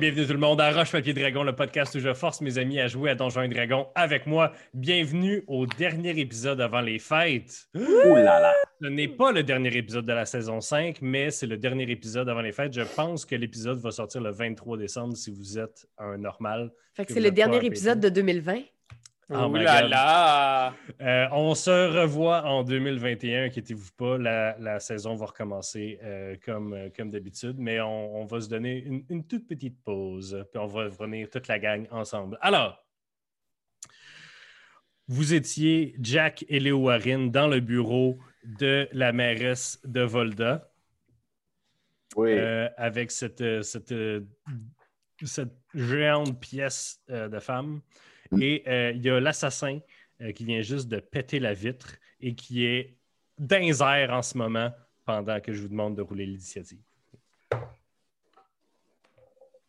bienvenue tout le monde à Roche Papier Dragon, le podcast où je force mes amis à jouer à Donjons et Dragons avec moi. Bienvenue au dernier épisode avant les fêtes. Ouh là là! Ce n'est pas le dernier épisode de la saison 5, mais c'est le dernier épisode avant les fêtes. Je pense que l'épisode va sortir le 23 décembre si vous êtes un normal. Fait que Que c'est le dernier épisode de 2020. Oh Ouh my là God. là! Euh, on se revoit en 2021, inquiétez-vous pas, la, la saison va recommencer euh, comme, euh, comme d'habitude, mais on, on va se donner une, une toute petite pause, puis on va revenir toute la gang ensemble. Alors, vous étiez Jack et Léo Warren dans le bureau de la mairesse de Volda. Oui. Euh, avec cette, cette, cette géante pièce euh, de femme. Mm. Et euh, il y a l'assassin euh, qui vient juste de péter la vitre et qui est les airs en ce moment pendant que je vous demande de rouler l'initiative.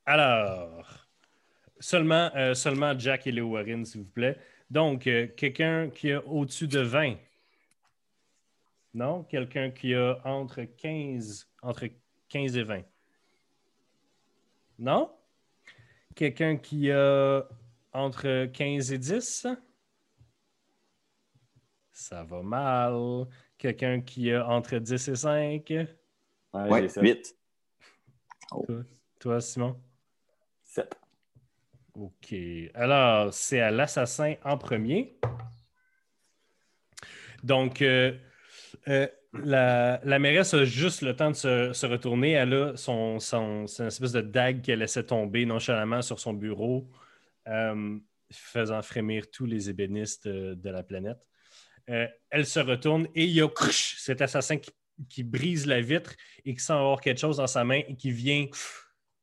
Alors, seulement, euh, seulement Jack et Léo Warren, s'il vous plaît. Donc, quelqu'un qui a au-dessus de 20. Non? Quelqu'un qui a entre 15, entre 15 et 20. Non? Quelqu'un qui a entre 15 et 10? Ça va mal. Quelqu'un qui a entre 10 et 5? Ouais, sept. 8. Toi, Simon? 7. OK. Alors, c'est à l'assassin en premier. Donc, euh, euh, la, la mairesse a juste le temps de se, se retourner. Elle a son, son, son espèce de dague qu'elle laissait tomber nonchalamment sur son bureau, euh, faisant frémir tous les ébénistes euh, de la planète. Euh, elle se retourne et il y a cet assassin qui, qui brise la vitre et qui sent avoir quelque chose dans sa main et qui vient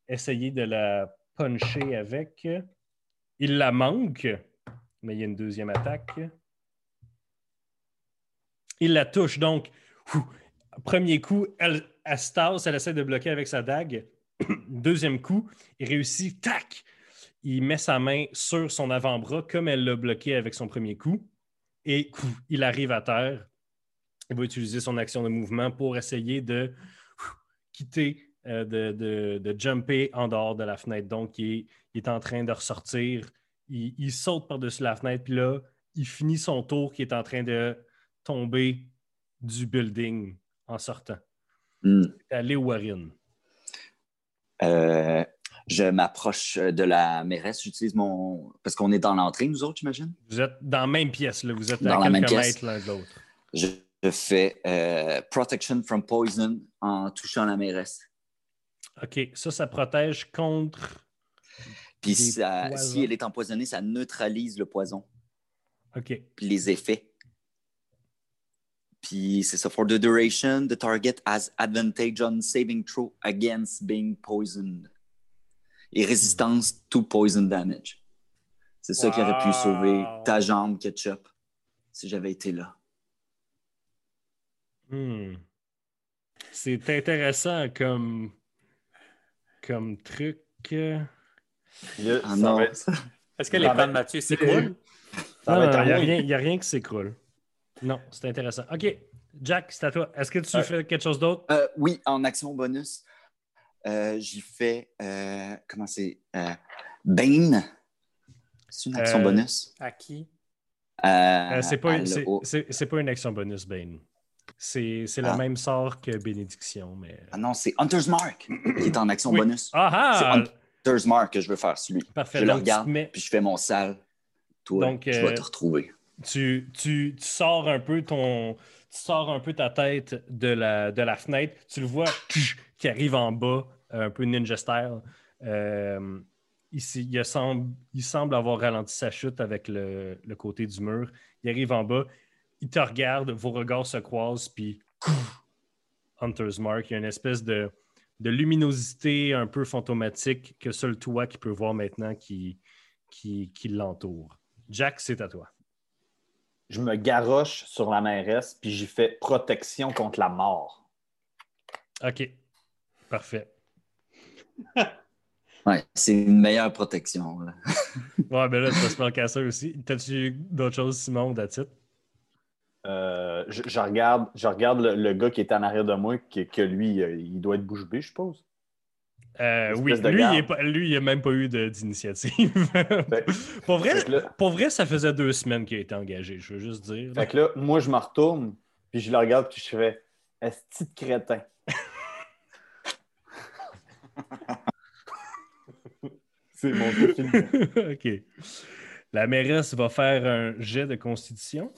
essayer de la puncher avec. Il la manque, mais il y a une deuxième attaque. Il la touche donc. Premier coup, elle, elle elle essaie de bloquer avec sa dague. Deuxième coup, il réussit, tac! Il met sa main sur son avant-bras comme elle l'a bloqué avec son premier coup. Et il arrive à terre. Il va utiliser son action de mouvement pour essayer de quitter, euh, de, de- de jumper en dehors de la fenêtre. Donc, il est, il est en train de ressortir. Il, il saute par-dessus la fenêtre, puis là, il finit son tour qui est en train de tomber du building en sortant. C'est Léo Warren. Euh, je m'approche de la mairesse. J'utilise mon. Parce qu'on est dans l'entrée, nous autres, j'imagine? Vous êtes dans la même pièce, là. vous êtes Dans à la même pièce. mètres l'un de l'autre. Je, je fais euh, Protection from Poison en touchant la mairesse. OK, ça, ça protège contre. Puis ça- si elle est empoisonnée, ça neutralise le poison. OK. Puis les effets. Puis c'est ça. For the duration, the target has advantage on saving throw against being poisoned. Et résistance to poison damage. C'est ça qui aurait pu sauver ta jambe, Ketchup, si j'avais été là. Hmm. C'est intéressant comme, comme truc. Ah être- Est-ce que les plans de Mathieu s'écroulent? il n'y a, rien- y a rien qui s'écroule. Non, c'est intéressant. OK, Jack, c'est à toi. Est-ce que tu Ouais. fais quelque chose d'autre? Euh, oui, en action bonus, euh, j'y fais. euh, comment c'est euh, Bane. C'est une action bonus. À qui? C'est pas, une- c'est- c'est- c'est pas action bonus, Bane. C'est c'est le Ah. même sort que Bénédiction, mais. Ah non, c'est Hunter's Mark qui est en action Oui. bonus. Ah C'est ah! Hunter's Mark que je veux faire, celui. Parfait. Je le Donc, regarde, mets- puis je fais mon sale. Toi, Donc, je vais te retrouver. tu, tu- tu sors un peu ton. Tu sors un peu ta tête de la, de la fenêtre. Tu le vois qui arrive en bas, un peu ninja style. Euh, ici, il, semble, il semble avoir ralenti sa chute avec le, le côté du mur. Il arrive en bas, il te regarde, vos regards se croisent, puis Hunter's Mark, il y a une espèce de, de luminosité un peu fantomatique que seul toi qui peux voir maintenant qui, qui, qui l'entoure. Jack, c'est à toi. Je me garoche sur la mairesse, puis j'y fais protection contre la mort. OK. Parfait. Ouais, c'est une meilleure protection. là. Ouais, ben là, tu vas spellcaster aussi. T'as-tu d'autres choses, Simon, it? Euh, je, je regarde, je regarde le, le gars qui est en arrière de moi, que, que lui, euh, il doit être bouche bée, je suppose. Euh, oui, lui, il est pas- lui, il n'a même pas eu d'initiative. pour, vrai, là- pour vrai, ça faisait deux semaines qu'il a été engagé, je veux juste dire. Fait que là, moi, je me retourne, puis je le regarde, puis je fais Est-ce de crétin? C'est mon film. OK. La mairesse va faire un jet de constitution.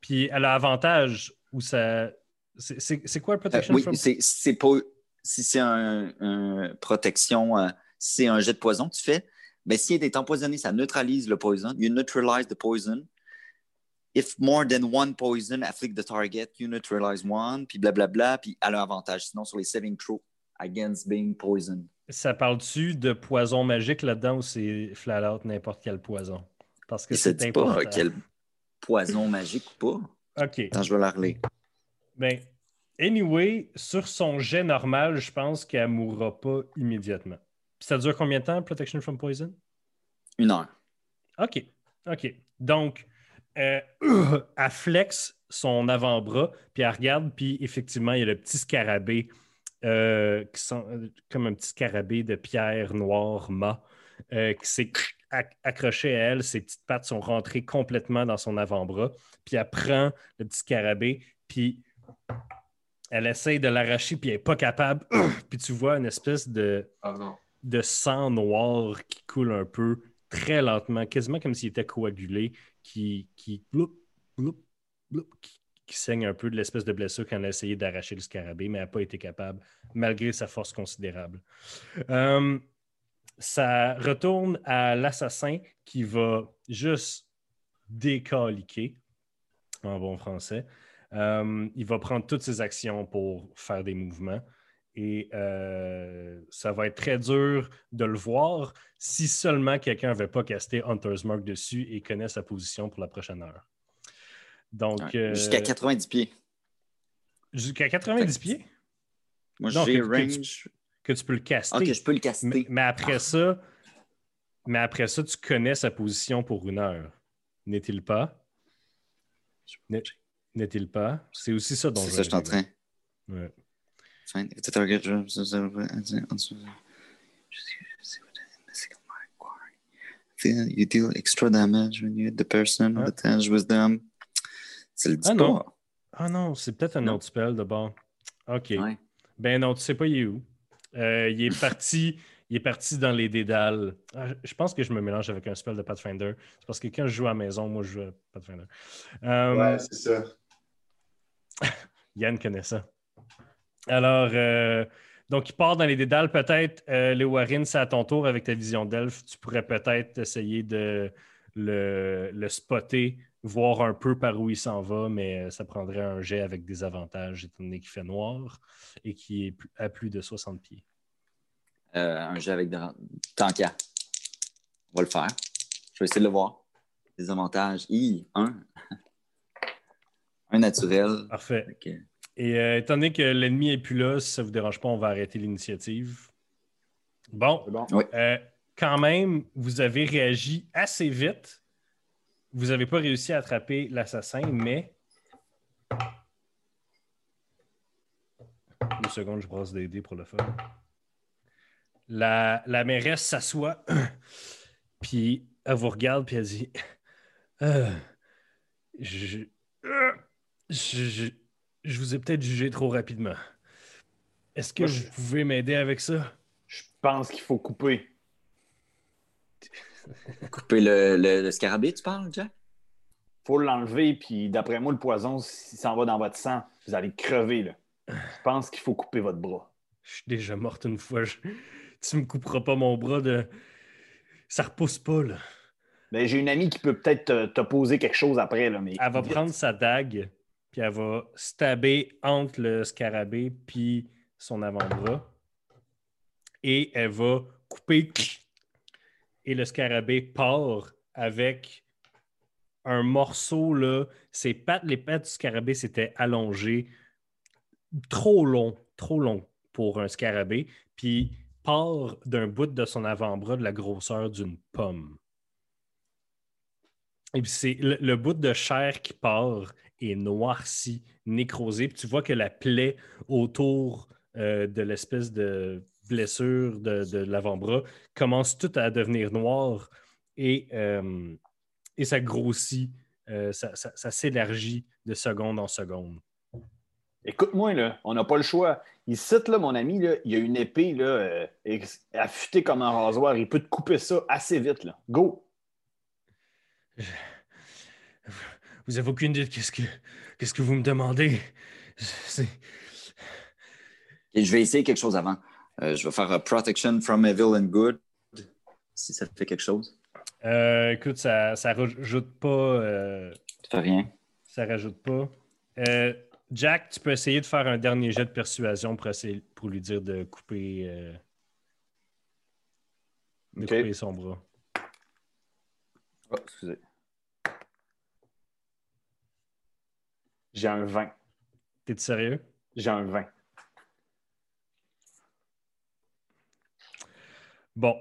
Puis elle a avantage où ça. C'est quoi le Euh, protection oui, from- c'est c'est pas. Si c'est un, un protection, euh, si c'est un jet de poison que tu fais, ben, s'il est empoisonné, ça neutralise le poison. You neutralize the poison. If more than one poison afflict the target, you neutralize one, puis blablabla, puis elle a avantage. Sinon, sur les saving throw against being poisoned. Ça parle-tu de poison magique là-dedans ou c'est flat out n'importe quel poison? Parce que c'est dit pas important. euh, quel poison magique ou pas. OK. Attends, je vais la relire. Ben, anyway, sur son jet normal, je pense qu'elle mourra pas immédiatement. Puis ça dure combien de temps, Protection from Poison? Une heure. OK. OK. Donc, euh, elle flex son avant-bras, puis elle regarde, puis effectivement, il y a le petit scarabée, euh, qui sont, euh, comme un petit scarabée de pierre noire mat, euh, qui s'est acc- accroché à elle. Ses petites pattes sont rentrées complètement dans son avant-bras. Puis elle prend le petit scarabée, puis elle essaye de l'arracher, puis elle n'est pas capable. puis tu vois une espèce de Ah de sang noir qui coule un peu très lentement, quasiment comme s'il était coagulé, qui, qui, bloup, bloup, bloup, qui, qui saigne un peu de l'espèce de blessure quand elle a essayé d'arracher le scarabée, mais elle n'a pas été capable, malgré sa force considérable. Euh, ça retourne à l'assassin qui va juste décaliquer, en bon français. Euh, il va prendre toutes ses actions pour faire des mouvements. Et euh, ça va être très dur de le voir si seulement quelqu'un n'avait pas casté Hunter's Mark dessus et connaît sa position pour la prochaine heure. Donc, Ouais. euh, Jusqu'à 90 pieds. jusqu'à 90 Fait que- pieds? Moi, j'ai que range. que tu peux le caster. Ok, je peux le caster. mais, mais après ça, mais après ça, tu connais sa position pour une heure. N'est-il pas? N'est- N'est-il pas? C'est aussi ça dont C'est je ça, je suis en train. Ouais. The You deal extra damage when you hit the person Ah. with C'est le dit Ah non. Ah non, c'est peut-être un Non. autre spell de bord. OK. Ouais. Ben non, tu sais pas il est où. Euh, il est parti. Il est parti dans les dédales. Ah, je- pense que je me mélange avec un spell de Pathfinder. C'est parce que quand je joue à la maison, moi, je joue à Pathfinder. Euh, Ouais, c'est ça. Yann connaît ça. Alors, euh, donc, il part dans les dédales. Peut-être, euh, Léo Warren, c'est à ton tour avec ta vision d'elfe. Tu pourrais peut-être essayer de le, le spotter, voir un peu par où il s'en va, mais euh, ça prendrait un jet avec des avantages, étant donné qu'il fait noir et qu'il est plus- à plus de 60 pieds. Euh, un jeu avec des... Tant qu'à. On va le faire. Je vais essayer de le voir. Les avantages. I, un. un naturel. Parfait. Et euh, étant donné que l'ennemi n'est plus là, si ça ne vous dérange pas, on va arrêter l'initiative. Bon. Euh, quand même, vous avez réagi assez vite. Vous n'avez pas réussi à attraper l'assassin, mais. Une seconde, je brasse des dés pour le fun. La, la mairesse s'assoit, puis elle vous regarde, puis elle dit Euh, je, euh, je, je- je vous ai peut-être jugé trop rapidement. Est-ce que Moi, vous pouvez m'aider avec ça? Je pense qu'il faut couper. Couper le, le, le scarabée, tu parles, Jack? faut l'enlever, puis d'après moi, le poison, s'il s'en va dans votre sang, vous allez crever. Là. Je pense qu'il faut couper votre bras. Je suis déjà morte une fois. Je- Tu me couperas pas mon bras de. Ça repousse pas, là. Ben, J'ai une amie qui peut peut-être te, te poser quelque chose après. Là, mais Elle va prendre sa dague, puis elle va stabber entre le scarabée puis son avant-bras. Et elle va couper. Et le scarabée part avec un morceau, là. Ses pattes, les pattes du scarabée s'étaient allongées. Trop long, trop long pour un scarabée. Puis part d'un bout de son avant-bras de la grosseur d'une pomme. Et puis c'est le, bout de chair qui part est noirci, nécrosé. Puis tu vois que la plaie autour euh, de l'espèce de blessure de, de l'avant-bras commence tout à devenir noir et, euh, et ça grossit, euh, ça, ça- ça s'élargit de seconde en seconde. Écoute-moi, là, on n'a pas le choix. Ici, là, mon ami, là, il y a une épée là, euh, affûtée comme un rasoir. Il peut te couper ça assez vite. Là. Go! Vous avez aucune idée de qu'est-ce que, qu'est-ce que vous me demandez? Je vais essayer quelque chose avant. Euh, je vais faire euh, Protection from Evil and Good, si ça te fait quelque chose. Euh, écoute, ça, ça rajoute pas. euh, Ça fait rien. ça rajoute pas. Euh, Jack, tu peux essayer de faire un dernier jet de persuasion pour, essayer- pour lui dire de couper, euh, de couper son bras. Oh, excusez. J'ai un 20. T'es sérieux? J'ai un 20. Bon.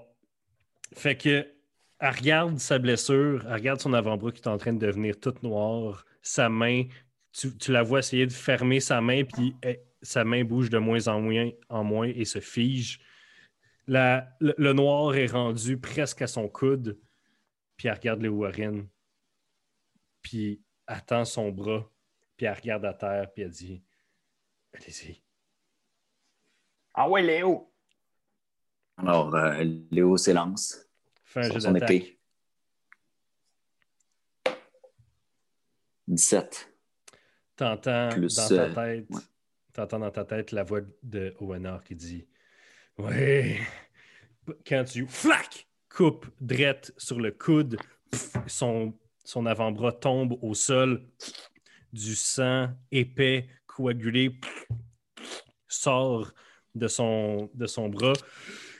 Fait que, elle regarde sa blessure, elle regarde son avant-bras qui est en train de devenir toute noire, sa main, tu, la vois essayer de fermer sa main, puis eh, sa main bouge de moins en moins, en moins et se fige. Le, noir est rendu presque à son coude, puis elle regarde les Warren, puis elle tend son bras, puis elle regarde à terre, puis elle dit Allez-y. Ah ouais, Léo! Alors, euh, Léo s'élance Fais un jeu son épée. 17. T'entends Plus, dans ta euh, tête, ouais. t'entends dans ta tête la voix de Owenor qui dit Ouais. Quand tu flac coupe drette sur le coude, pff, son, son avant-bras tombe au sol, du sang épais, coagulé, pff, sort de son, de son bras.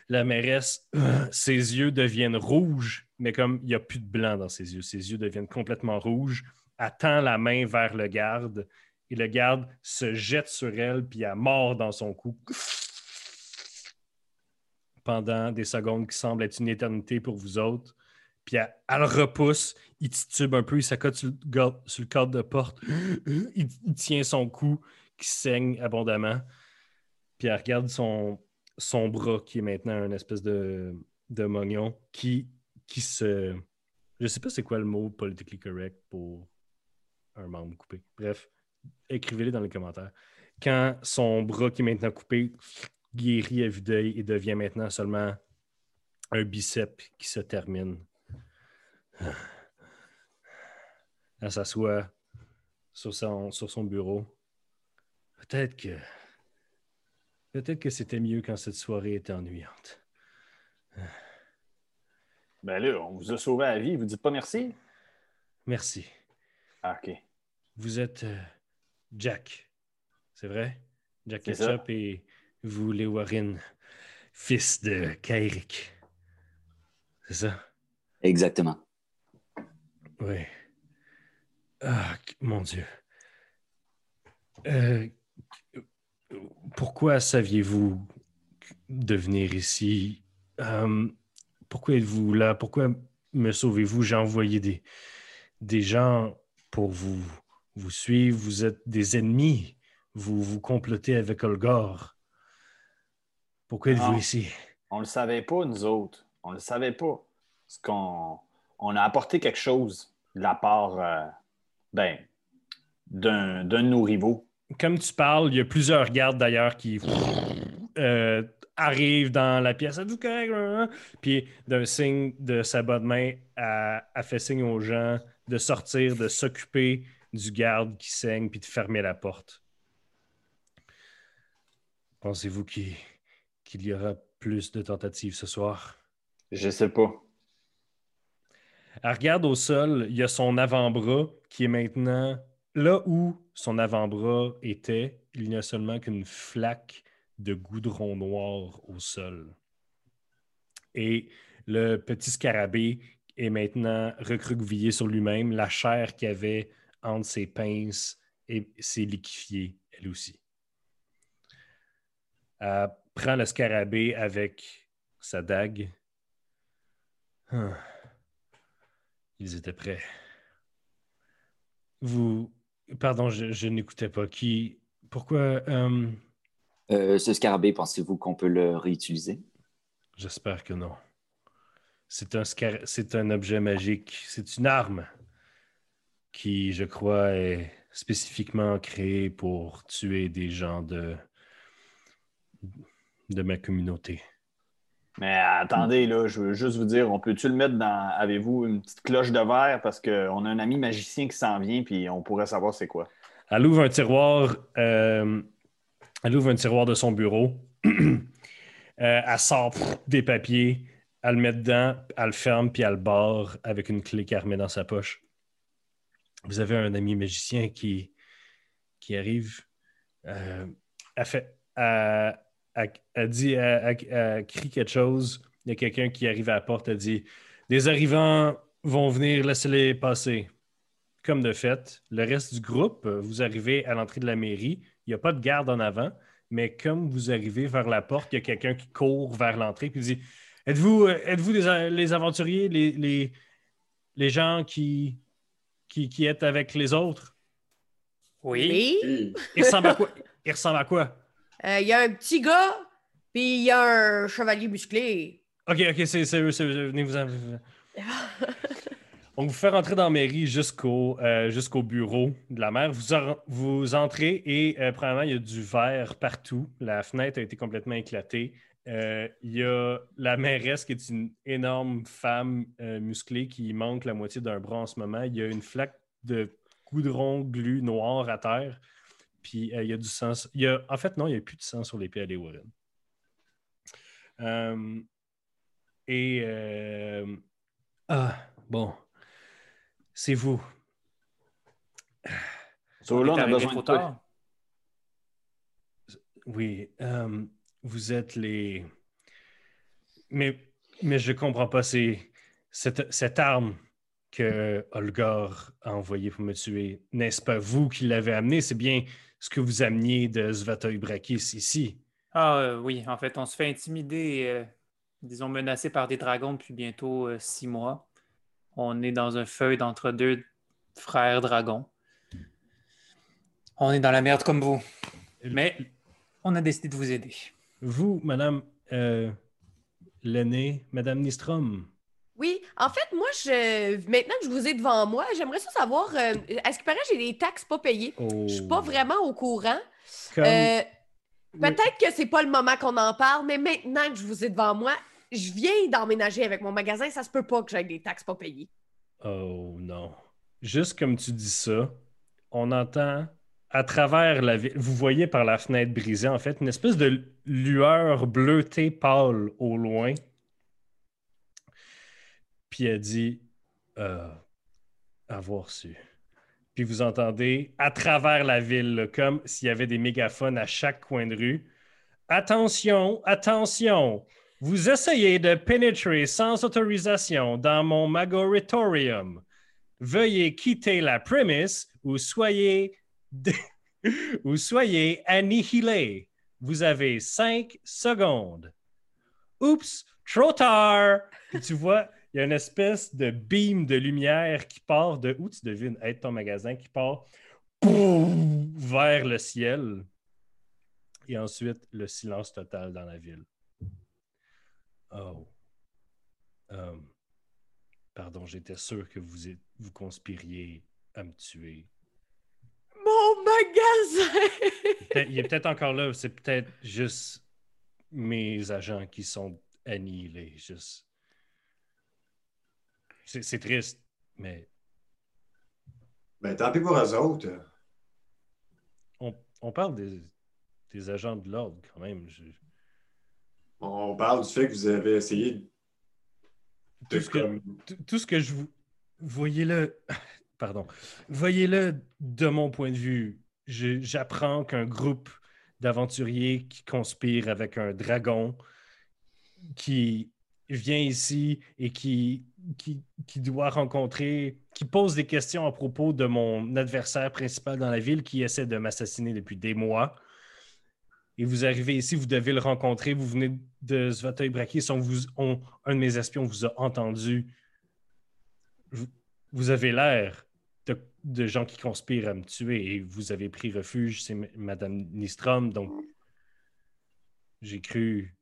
La mairesse, ses yeux deviennent rouges, mais comme il n'y a plus de blanc dans ses yeux, ses yeux deviennent complètement rouges. Elle tend la main vers le garde et le garde se jette sur elle puis elle mord dans son cou. Pendant des secondes qui semblent être une éternité pour vous autres. Puis elle, elle le repousse, il titube un peu, il s'accote sur, le gar- sur le cadre de porte. Il, il tient son cou qui saigne abondamment. Puis elle regarde son, son bras qui est maintenant une espèce de, de mognon qui, qui se. Je sais pas c'est quoi le mot politically correct pour un membre coupé. Bref, écrivez-le dans les commentaires. Quand son bras qui est maintenant coupé guérit à vue d'œil et devient maintenant seulement un bicep qui se termine. Elle s'assoit sur son, sur son bureau. Peut-être que. Peut-être que c'était mieux quand cette soirée était ennuyante. Ben là, on vous a sauvé la vie. Vous dites pas merci? Merci. Ah, OK. Vous êtes euh, Jack, c'est vrai? Jack. Ketchup et vous, les Warren, fils de Kairik. C'est ça? Exactement. Oui. Ah, mon Dieu. Euh, pourquoi saviez-vous de venir ici? Euh, pourquoi êtes-vous là? Pourquoi me sauvez-vous? J'ai envoyé des, des gens pour vous, vous suivre. Vous êtes des ennemis. Vous vous complotez avec Olgor. Pourquoi êtes-vous Ah. ici? On le savait pas, nous autres. On le savait pas. Parce qu'on on a apporté quelque chose de la part euh, ben, d'un d'un de nos rivaux. Comme tu parles, il y a plusieurs gardes d'ailleurs qui euh, arrivent dans la pièce. Êtes-vous correct? Puis d'un signe de sa bonne main, elle, elle fait signe aux gens de sortir, de s'occuper du garde qui saigne, puis de fermer la porte. Pensez-vous qu'il qu'il y aura plus de tentatives ce soir? Je sais pas. Elle regarde au sol, il y a son avant-bras qui est maintenant là où son avant-bras était. Il n'y a seulement qu'une flaque de goudron noir au sol. Et le petit scarabée est maintenant recroquevillé sur lui-même. La chair qu'il avait entre ses pinces s'est liquéfiée, elle aussi. Elle prend le scarabée avec sa dague. Ils étaient prêts. Vous. Pardon, je, je n'écoutais pas. Qui. Pourquoi. euh, Euh, ce scarabée, pensez-vous qu'on peut le réutiliser? J'espère que non. C'est un, scar- c'est un objet magique. C'est une arme qui, je crois, est spécifiquement créée pour tuer des gens de, de ma communauté. Mais attendez, là, je veux juste vous dire, on peut-tu le mettre dans. Avez-vous une petite cloche de verre? Parce qu'on a un ami magicien qui s'en vient, puis on pourrait savoir c'est quoi. Elle ouvre un tiroir. euh, elle ouvre un tiroir de son bureau. Euh, elle sort des papiers. Elle le met dedans. Elle le ferme puis elle le barre avec une clé qu'elle remet dans sa poche. Vous avez un ami magicien qui, qui arrive. Euh, elle fait. Elle, elle- elle dit. Elle, elle- elle crie quelque chose. Il y a quelqu'un qui arrive à la porte. Elle dit Des arrivants vont venir, laissez-les passer comme de fait, le reste du groupe, vous arrivez à l'entrée de la mairie, il n'y a pas de garde en avant, mais comme vous arrivez vers la porte, il y a quelqu'un qui court vers l'entrée et dit Êtes-vous a- les aventuriers, les, les, les gens qui, qui, qui êtes avec les autres? Oui. Oui. Ils ressemblent à quoi? Ils ressemblent à quoi? Euh, Il y a un petit gars, puis il y a un chevalier musclé. Ok, ok, c'est c'est eux, c'est eux. Venez vous en. On vous fait rentrer dans la mairie jusqu'au euh, bureau de la maire. Vous, en- vous entrez et euh, premièrement, il y a du verre partout. La fenêtre a été complètement éclatée. Euh, il y a la mairesse qui est une énorme femme musclée qui manque la moitié d'un bras en ce moment. Il y a une flaque de goudron glu noir à terre. Puis euh, il y a du sang. Il y a, en fait, non, il n'y a plus de sang sur les pieds à les Warren. Euh, et. euh, ah, bon. C'est vous. So, là, on a besoin trop de toi. Oui. euh, vous êtes les. Mais, mais je comprends pas. C'est cette, cette arme que Olgar a envoyée pour me tuer. N'est-ce pas vous qui l'avez amenée? C'est bien ce que vous ameniez de Svatoy Brakis ici. Ah euh, oui, en fait, on se fait intimider, euh, disons menacé par des dragons depuis bientôt euh, six mois. On est dans un feuille d'entre deux frères dragons. On est dans la merde comme vous. Mais on a décidé de vous aider. Vous, Madame l'aînée, Madame Nistrom. En fait, moi, je... maintenant que je vous ai devant moi, j'aimerais ça savoir, euh, à ce qui paraît, j'ai des taxes pas payées? Je suis pas vraiment au courant. Comme- Euh. Peut-être que c'est pas le moment qu'on en parle, mais maintenant que je vous ai devant moi, je viens d'emménager avec mon magasin, ça se peut pas que j'aie des taxes pas payées. Oh non. Juste comme tu dis ça, on entend à travers la ville, vous voyez par la fenêtre brisée, en fait, une espèce de lueur bleutée pâle au loin. Puis elle dit euh, avoir su. Puis vous entendez à travers la ville, comme s'il y avait des mégaphones à chaque coin de rue. Attention, attention! Vous essayez de pénétrer sans autorisation dans mon Magoritorium. Veuillez quitter la prémisse ou soyez, ou soyez annihilé. Vous avez cinq secondes. Oups, trop tard! Puis tu vois, il y a une espèce de beam de lumière qui part de où tu devines être ton magasin, qui part vers le ciel. Et ensuite, le silence total dans la ville. Oh. Euh, pardon, j'étais sûr que vous, êtes- vous conspiriez à me tuer. Mon magasin! Il est peut-être encore là, c'est peut-être juste mes agents qui sont annihilés. Juste. C'est triste, mais Ben, tant pis pour eux autres. on, on parle des, des agents de l'ordre quand même. Je- On parle du fait que vous avez essayé de Tout ce que- comme- tout, tout ce que je vous. Voyez-le. Pardon. Voyez-le de mon point de vue. J'apprends qu'un groupe d'aventuriers qui conspire avec un dragon qui vient ici et qui, qui, doit rencontrer, qui pose des questions à propos de mon adversaire principal dans la ville qui essaie de m'assassiner depuis des mois. Et vous arrivez ici, vous devez le rencontrer, vous venez de Svatoy Brakis, on un de mes espions vous a entendu. Vous, avez l'air de, gens qui conspirent à me tuer et vous avez pris refuge, c'est Madame Nistrom, donc J'ai cru.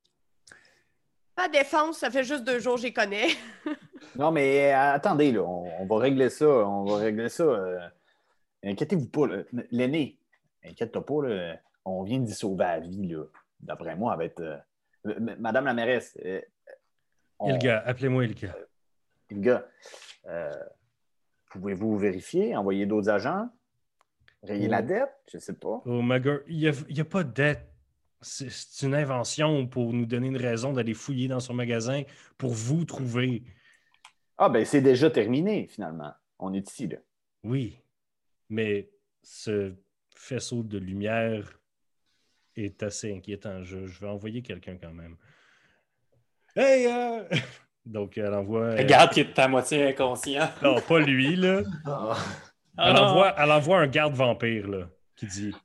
Pas défense, ça fait juste deux jours que j'y connais. Non, mais euh, attendez, là, on, on va régler ça. On va régler ça. euh, Inquiétez-vous pas. L'aîné, inquiète-toi pas. Là, on vient d'y sauver la vie. là. D'après moi, être. euh, Madame la mairesse. euh, on- Ilga, appelez-moi Ilga. Ilga, pouvez-vous vérifier, envoyer d'autres agents, rayer la Oh. dette? Je ne sais pas. Oh my god, il n'y a, pas de dette. C'est une invention pour nous donner une raison d'aller fouiller dans son magasin pour vous trouver. Ah, ben c'est déjà terminé, finalement. On est ici, là. Oui, mais ce faisceau de lumière est assez inquiétant. Je, je vais envoyer quelqu'un quand même. Hey! euh! Donc, elle envoie. euh, Regarde qui est à moitié inconscient. Non, pas lui, là. Ah. Ah Elle non. envoie, elle envoie un garde vampire, là, qui dit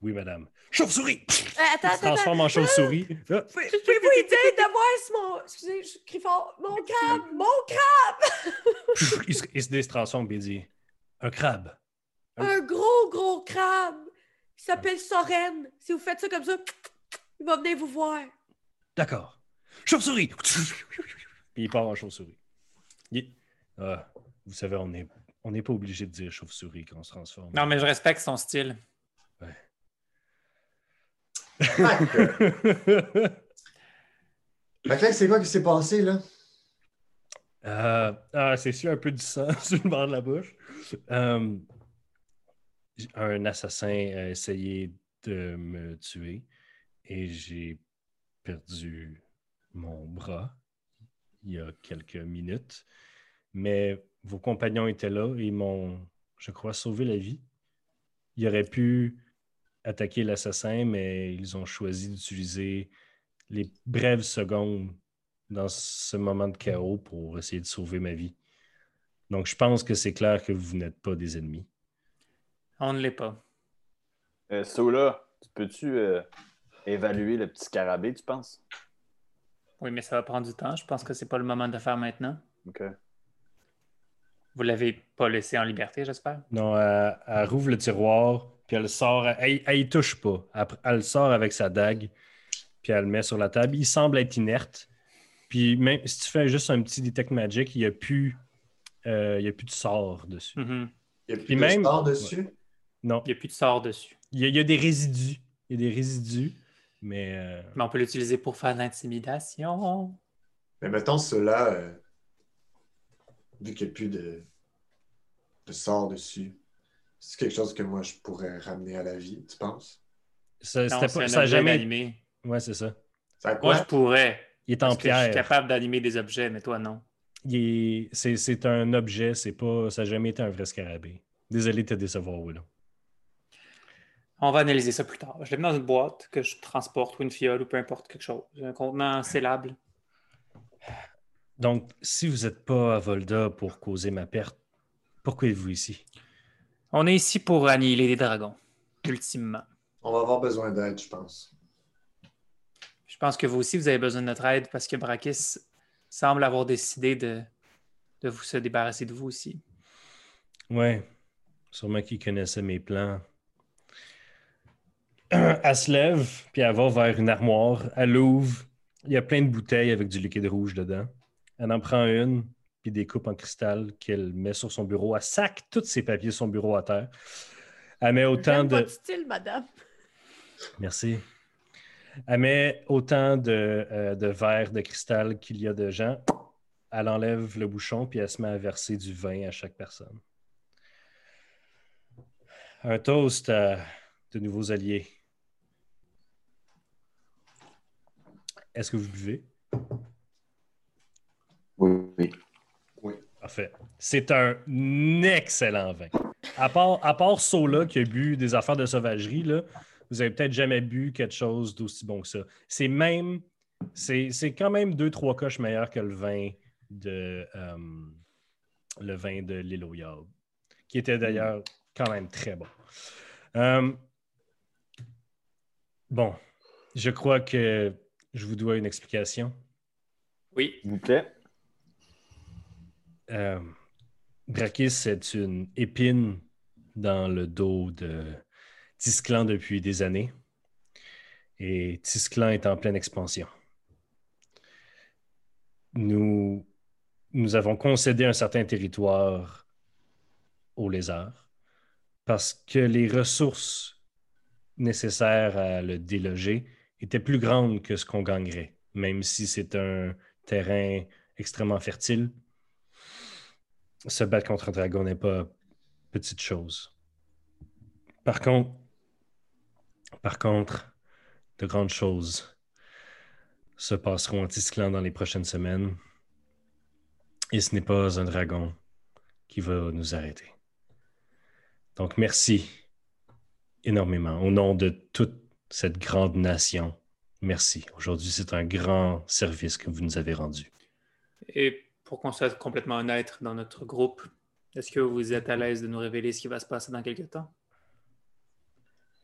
Oui, madame. Chauve-souris! Euh, attends, Il se attends, attends. transforme en chauve-souris. Pouvez- Pouvez-vous lui dire de voir si mon. Excusez, je crie fort. Mon crabe! Mon crabe! il, se, il se dé- se transforme et il dit Un crabe. Un gros, gros crabe! Il s'appelle Soren. Si vous faites ça comme ça, il va venir vous voir. D'accord. Chauve-souris! Puis il part en chauve-souris. Il- Ah, vous savez, on n'est on n'est pas obligé de dire chauve-souris quand on se transforme. Non, mais je respecte son style. Fait que c'est quoi qui s'est passé, là? Euh, ah, c'est sûr, un peu du sang sur le bord de la bouche. Euh, un assassin a essayé de me tuer et j'ai perdu mon bras il y a quelques minutes. Mais vos compagnons étaient là et ils m'ont, je crois, sauvé la vie. Ils auraient pu attaquer l'assassin, mais ils ont choisi d'utiliser les brèves secondes dans ce moment de chaos pour essayer de sauver ma vie. Donc, je pense que c'est clair que vous n'êtes pas des ennemis. On ne l'est pas. Euh, Sola, tu peux-tu euh, évaluer le petit scarabée, tu penses? Oui, mais ça va prendre du temps. Je pense que c'est pas le moment de le faire maintenant. OK. Vous l'avez pas laissé en liberté, j'espère? Non, elle, elle rouvre le tiroir, puis elle sort. Elle, elle y touche pas. Elle, elle le sort avec sa dague, puis elle le met sur la table. Il semble être inerte. Puis même si tu fais juste un petit detect magic, il n'y a, plus, euh, il y a plus de sort dessus. Il y a plus Puis de même- star dessus? Non, Il n'y a plus de sort dessus. il y, a, il y a des résidus. Il y a des résidus, mais euh, Mais on peut l'utiliser pour faire de l'intimidation. Mais mettons cela, euh, vu qu'il n'y a plus de, de sort dessus, c'est quelque chose que moi je pourrais ramener à la vie, tu penses? ça, Non, pas, un ça a jamais. d'animer. Ouais, c'est ça. Moi, je pourrais. Il est en Parce que je suis pierre. capable d'animer des objets, mais toi, non. Il est- C'est c'est un objet, c'est pas, ça n'a jamais été un vrai scarabée. Désolé de te décevoir, Willow. On va analyser ça plus tard. Je l'ai mis dans une boîte que je transporte ou une fiole ou peu importe quelque chose. Un contenant scellable. Donc, si vous n'êtes pas à Volda pour causer ma perte, pourquoi êtes-vous ici? On est ici pour annihiler des dragons, ultimement. On va avoir besoin d'aide, je pense. Je pense que vous aussi, vous avez besoin de notre aide parce que Brakis semble avoir décidé de, de vous se débarrasser de vous aussi. Ouais, sûrement qu'il connaissait mes plans. Elle se lève, puis elle va vers une armoire. Elle l'ouvre. Il y a plein de bouteilles avec du liquide rouge dedans. Elle en prend une, puis des coupes en cristal qu'elle met sur son bureau. Elle sac tous ses papiers sur son bureau à terre. Elle met autant de. votre style, madame. Merci. Elle met autant de, euh, de verres de cristal qu'il y a de gens. Elle enlève le bouchon, puis elle se met à verser du vin à chaque personne. Un toast à de nouveaux alliés. Est-ce que vous buvez? Oui. Parfait. C'est un excellent vin. À part, à part Sola qui a bu des affaires de sauvagerie, là, vous avez peut-être jamais bu quelque chose d'aussi bon que ça. C'est même, c'est, c'est quand même deux, trois coches meilleur que le vin de, euh, le vin de l'île qui était d'ailleurs quand même très bon. Euh, bon, je crois que je vous dois une explication. Oui. S'il vous plaît. Euh, Brakis, c'est une épine dans le dos de Tisclan depuis des années. Et Tisclan est en pleine expansion. Nous, nous avons concédé un certain territoire aux lézards parce que les ressources nécessaires à le déloger étaient plus grandes que ce qu'on gagnerait, même si c'est un terrain extrêmement fertile. Se battre contre un dragon n'est pas petite chose. Par contre, par contre, de grandes choses se passeront en Tisclan dans les prochaines semaines. Et ce n'est pas un dragon qui va nous arrêter. Donc, merci énormément au nom de toute cette grande nation. Merci. Aujourd'hui, c'est un grand service que vous nous avez rendu. Et pour qu'on soit complètement honnête dans notre groupe, est-ce que vous êtes à l'aise de nous révéler ce qui va se passer dans quelques temps?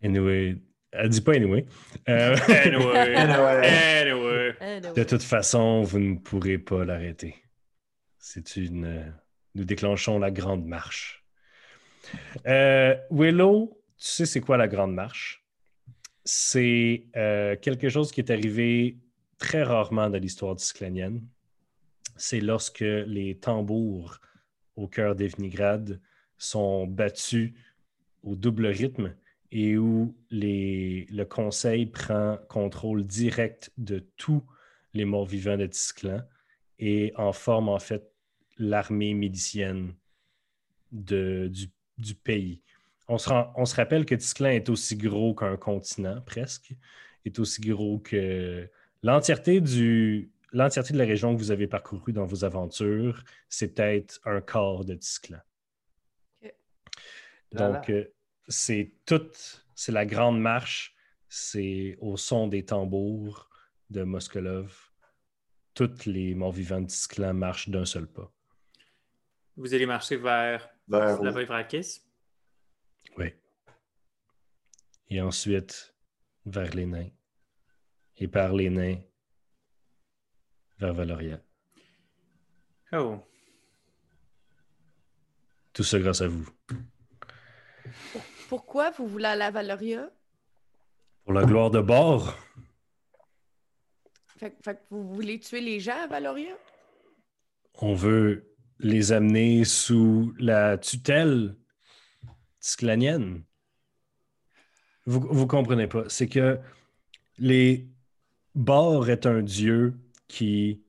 Anyway, elle dit pas anyway. Euh, Anyway. Anyway. Anyway. De toute façon, vous ne pourrez pas l'arrêter. C'est une. Nous déclenchons la grande marche. Euh, Willow, tu sais c'est quoi la grande marche? C'est euh, quelque chose qui est arrivé très rarement dans l'histoire disclanienne. C'est lorsque les tambours au cœur d'Evnigrad sont battus au double rythme et où le conseil prend contrôle direct de tous les morts vivants de Tisclan et en forme en fait l'armée milicienne de- du, pays. On se, rend- on se rappelle que Tisclan est aussi gros qu'un continent, presque, est aussi gros que l'entièreté du l'entièreté de la région que vous avez parcourue dans vos aventures, c'est peut-être un quart de Tisclan. Donc, euh, c'est toute, c'est la grande marche, c'est au son des tambours de Moskolov. Toutes les morts vivants de Tisclan marchent d'un seul pas. Vous allez marcher vers Vers la où? veuve Rakis? Oui. Et ensuite, vers les nains. Et par les nains, vers Valoria. Oh. Tout ça grâce à vous. Pourquoi vous voulez aller à Valoria? Pour la gloire de bord, Fait, fait que vous voulez tuer les gens à Valoria? on veut les amener sous la tutelle tisclanienne. Vous, vous comprenez pas. C'est que les Bord est un dieu qui,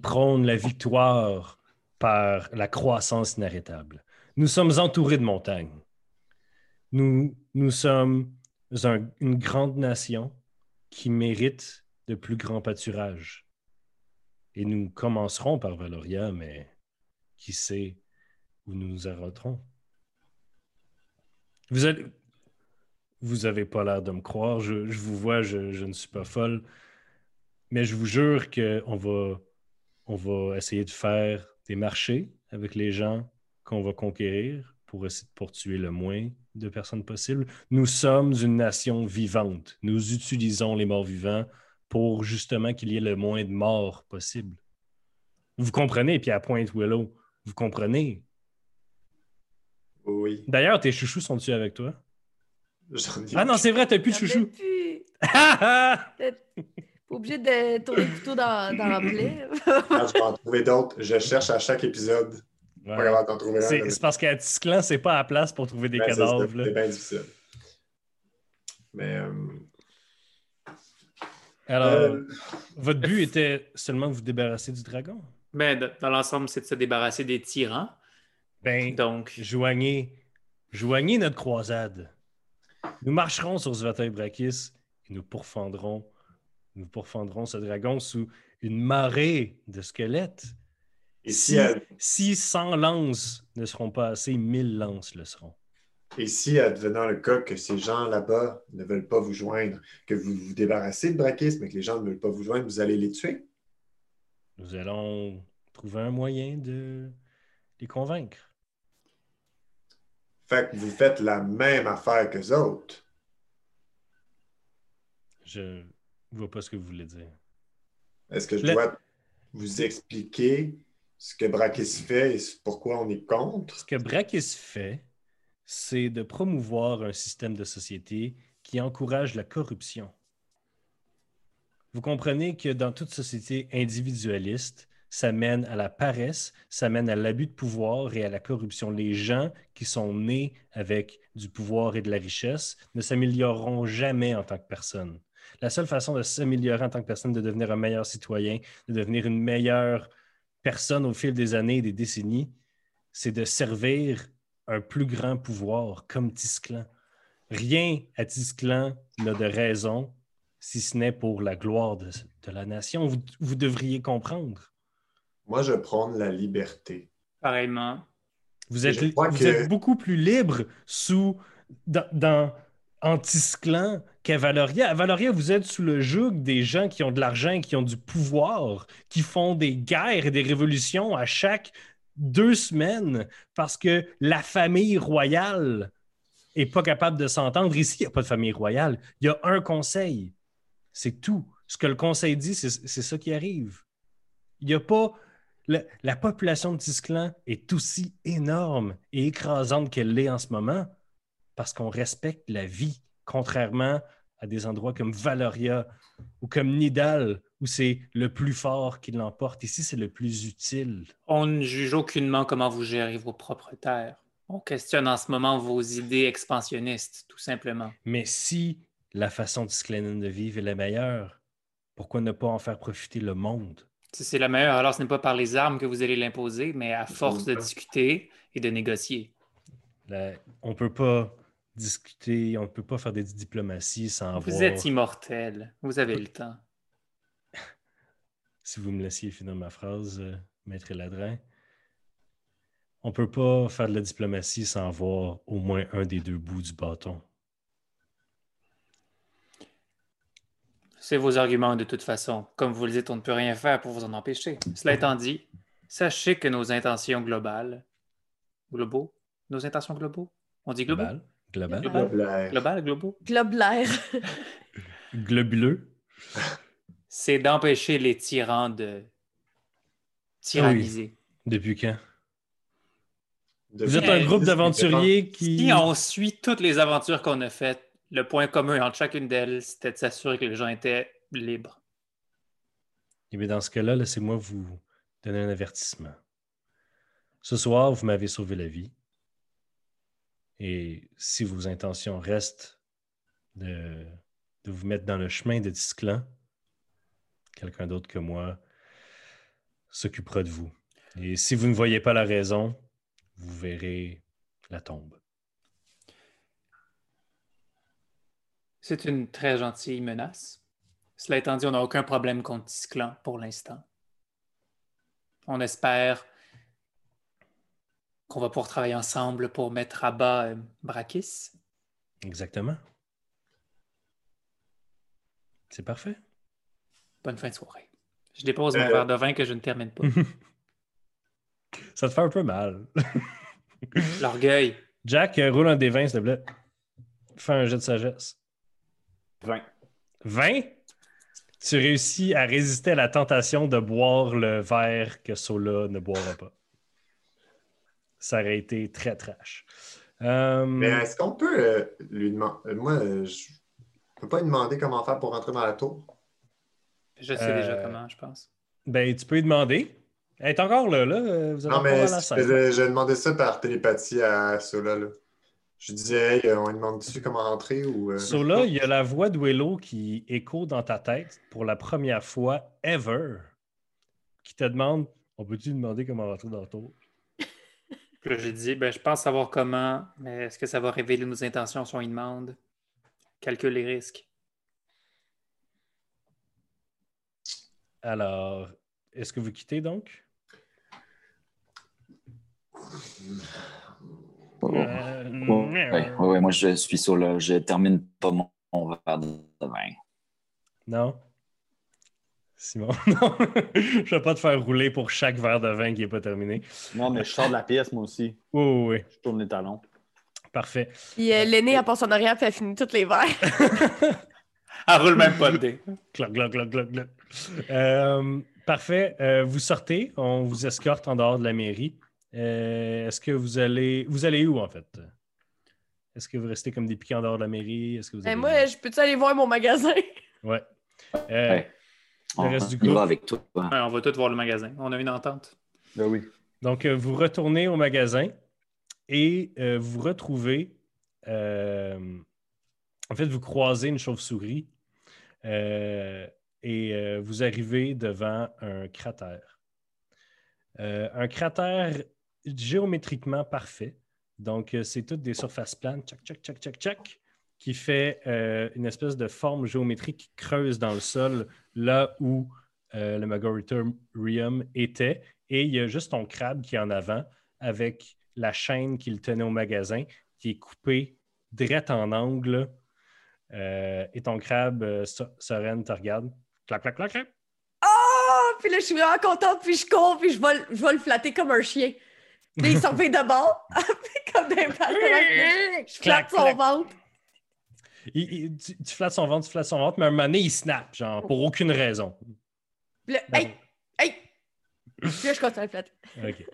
prône la victoire par la croissance inarrêtable. Nous sommes entourés de montagnes. Nous, sommes un- une grande nation qui mérite de plus grands pâturages. Et nous commencerons par Valoria, mais qui sait où nous nous arrêterons? Vous. Vous avez pas l'air de me croire. Je, vous vois, je ne suis pas folle. Mais je vous jure qu'on va, on va essayer de faire des marchés avec les gens qu'on va conquérir pour essayer de pourtuer le moins de personnes possible. Nous sommes une nation vivante. Nous utilisons les morts vivants pour justement qu'il y ait le moins de morts possible. Vous comprenez, puis à Pointe Willow, vous comprenez. Oui. D'ailleurs, tes chouchous sont-tu avec toi? Ah non, c'est vrai, t'as plus de chouchous. plus. Ah, ah! Obligé de tourner le couteau dans, dans la plaie. Quand je vais en trouver d'autres, je cherche à chaque épisode. Ouais. C'est parce qu'à Tisclan, c'est pas à place pour trouver des Ben, cadavres. c'est- bien difficile. Mais euh, Alors, euh, votre but était seulement de vous débarrasser du dragon? Ben, dans l'ensemble, c'est de se débarrasser des tyrans. Ben, Donc, joignez, joignez notre croisade. Nous marcherons sur Zvata Brakis et nous pourfendrons, nous pourfendrons ce dragon sous une marée de squelettes. et, Si, si, ad- si 100 lances ne seront pas assez, 1000 lances le seront. et si, advenant le cas que ces gens là-bas ne veulent pas vous joindre, que vous vous débarrassez de Brakis, mais que les gens ne veulent pas vous joindre, vous allez les tuer? Nous allons trouver un moyen de les convaincre. Fait que vous faites la même affaire que autres. Je ne vois pas ce que vous voulez dire. Est-ce que je Le- dois vous expliquer ce que Brakis fait et pourquoi on est contre? Ce que Brakis fait, c'est de promouvoir un système de société qui encourage la corruption. vous comprenez que dans toute société individualiste, ça mène à la paresse, ça mène à l'abus de pouvoir et à la corruption. Les gens qui sont nés avec du pouvoir et de la richesse ne s'amélioreront jamais en tant que personne. La seule façon de s'améliorer en tant que personne, de devenir un meilleur citoyen, de devenir une meilleure personne au fil des années et des décennies, c'est de servir un plus grand pouvoir comme Tisclan. Rien à Tisclan n'a de raison si ce n'est pour la gloire de, la nation. Vous, devriez comprendre. Moi, je prône la liberté. Pareillement. Vous êtes, êtes beaucoup plus libre sous dans, dans Antisclan qu'à Valoria. À Valoria, vous êtes sous le joug des gens qui ont de l'argent, qui ont du pouvoir, qui font des guerres et des révolutions à chaque deux semaines parce que la famille royale n'est pas capable de s'entendre. Ici, il n'y a pas de famille royale. Il y a un conseil. C'est tout. Ce que le conseil dit, c'est ça qui arrive. Il n'y a pas. La, population de Tisclan est aussi énorme et écrasante qu'elle l'est en ce moment parce qu'on respecte la vie, contrairement à des endroits comme Valoria ou comme Nidal, où c'est le plus fort qui l'emporte. Ici, c'est le plus utile. On ne juge aucunement comment vous gérez vos propres terres. On questionne en ce moment vos idées expansionnistes, tout simplement. Mais si la façon de de vivre est la meilleure. Pourquoi ne pas en faire profiter le monde? Si c'est la meilleure, alors ce n'est pas par les armes que vous allez l'imposer, mais à force de discuter et de négocier. on ne peut pas discuter, on ne peut pas faire des diplomaties sans Vous êtes immortel, vous avez le temps. si vous me laissiez finir ma phrase, euh, Maître Ladrin. On ne peut pas faire de la diplomatie sans voir au moins un des deux bouts du bâton. C'est vos arguments de toute façon. Comme vous le dites, on ne peut rien faire pour vous en empêcher. Cela étant dit, sachez que nos intentions globales, globaux, nos intentions globaux, on dit globaux? Global. Global. Global, globaux? Globulaire. Globuleux. C'est d'empêcher les tyrans de tyranniser. Depuis quand? Vous êtes un groupe d'aventuriers qui. Si on suit toutes les aventures qu'on a faites, le point commun entre chacune d'elles, c'était de s'assurer que les gens étaient libres. Et eh bien dans ce cas-là, laissez-moi vous donner un avertissement. Ce soir, vous m'avez sauvé la vie. Et si vos intentions restent de, vous mettre dans le chemin de Disclan, quelqu'un d'autre que moi s'occupera de vous. Et si vous ne voyez pas la raison, vous verrez la tombe. C'est une très gentille menace. Cela étant dit, on n'a aucun problème contre Tisclan pour l'instant. On espère qu'on va pouvoir travailler ensemble pour mettre à bas euh, Brakis. Exactement. C'est parfait. Bonne fin de soirée. Je dépose mon euh. verre de vin que je ne termine pas. Ça te fait un peu mal. L'orgueil. Jack, euh, roule un des vins, s'il te plaît. Fais un jet de sagesse. 20. 20? Tu réussis à résister à la tentation de boire le verre que Sola ne boira pas. Ça aurait été très trash. Euh, Mais est-ce qu'on peut euh, lui demander. Euh, moi, je ne peux pas lui demander comment faire pour rentrer dans la tour? Je sais déjà comment, je pense. Ben, tu peux lui demander. Elle est encore là, là. Vous non, mais j'ai demandé ça par télépathie à Sola. Là. Je disais, hey, on demande-tu comment rentrer ou. Euh... là, il y a la voix de Willow qui écho dans ta tête pour la première fois ever, qui te demande On peut-tu demander comment rentrer dans le tour? Puis j'ai dit ben, Je pense savoir comment, mais est-ce que ça va révéler nos intentions si on y demande? Calcule les risques. Alors, est-ce que vous quittez donc? Euh, oui, moi je suis sur le. Je termine pas mon, verre de vin. Non? Simon, non. je vais pas te faire rouler pour chaque verre de vin qui n'est pas terminé. Non, mais je sors de la pièce, moi aussi. Oui, oui, oui. Je tourne les talons. Parfait. Puis euh, l'aîné, elle passe en arrière et elle finit tous les verres. elle roule même pas le dé. Cloc, cloc, cloc, cloc, cloc. Euh, parfait. Euh, vous sortez, on vous escorte en dehors de la mairie. Euh, est-ce que vous allez. Vous allez où en fait? Est-ce que vous restez comme des piquants dehors de la mairie? Est-ce que vous ben, moi, je peux-tu aller voir mon magasin? Ouais. On, reste du y groupe. va avec toi. Ouais, on va tous voir le magasin. On a une entente. Ben oui. Donc, euh, vous retournez au magasin et euh, vous retrouvez. euh, en fait, vous croisez une chauve-souris euh, et euh, vous arrivez devant un cratère. Euh, un cratère géométriquement parfait. Donc, euh, c'est toutes des surfaces planes, tchac, tchac, tchac, tchac, tchac, qui fait euh, une espèce de forme géométrique qui creuse dans le sol là où euh, le Magoritorium était. Et il y a juste ton crabe qui est en avant avec la chaîne qu'il tenait au magasin qui est coupée direct en angle. Euh, et ton crabe, So- Soren, te regarde. Clac, clac, clac, clac. Oh! Puis là, je suis vraiment contente, puis je cours, puis je vais, le- je vais le flatter comme un chien. Puis il s'en fait de bord, comme des balles. Je flatte son ventre. Il- il- tu, tu flattes son ventre, tu flattes son ventre, mais à un moment donné, il snap, genre, pour aucune raison. Puis là, hey! Hey! Puis là, je continue à le flatter. OK.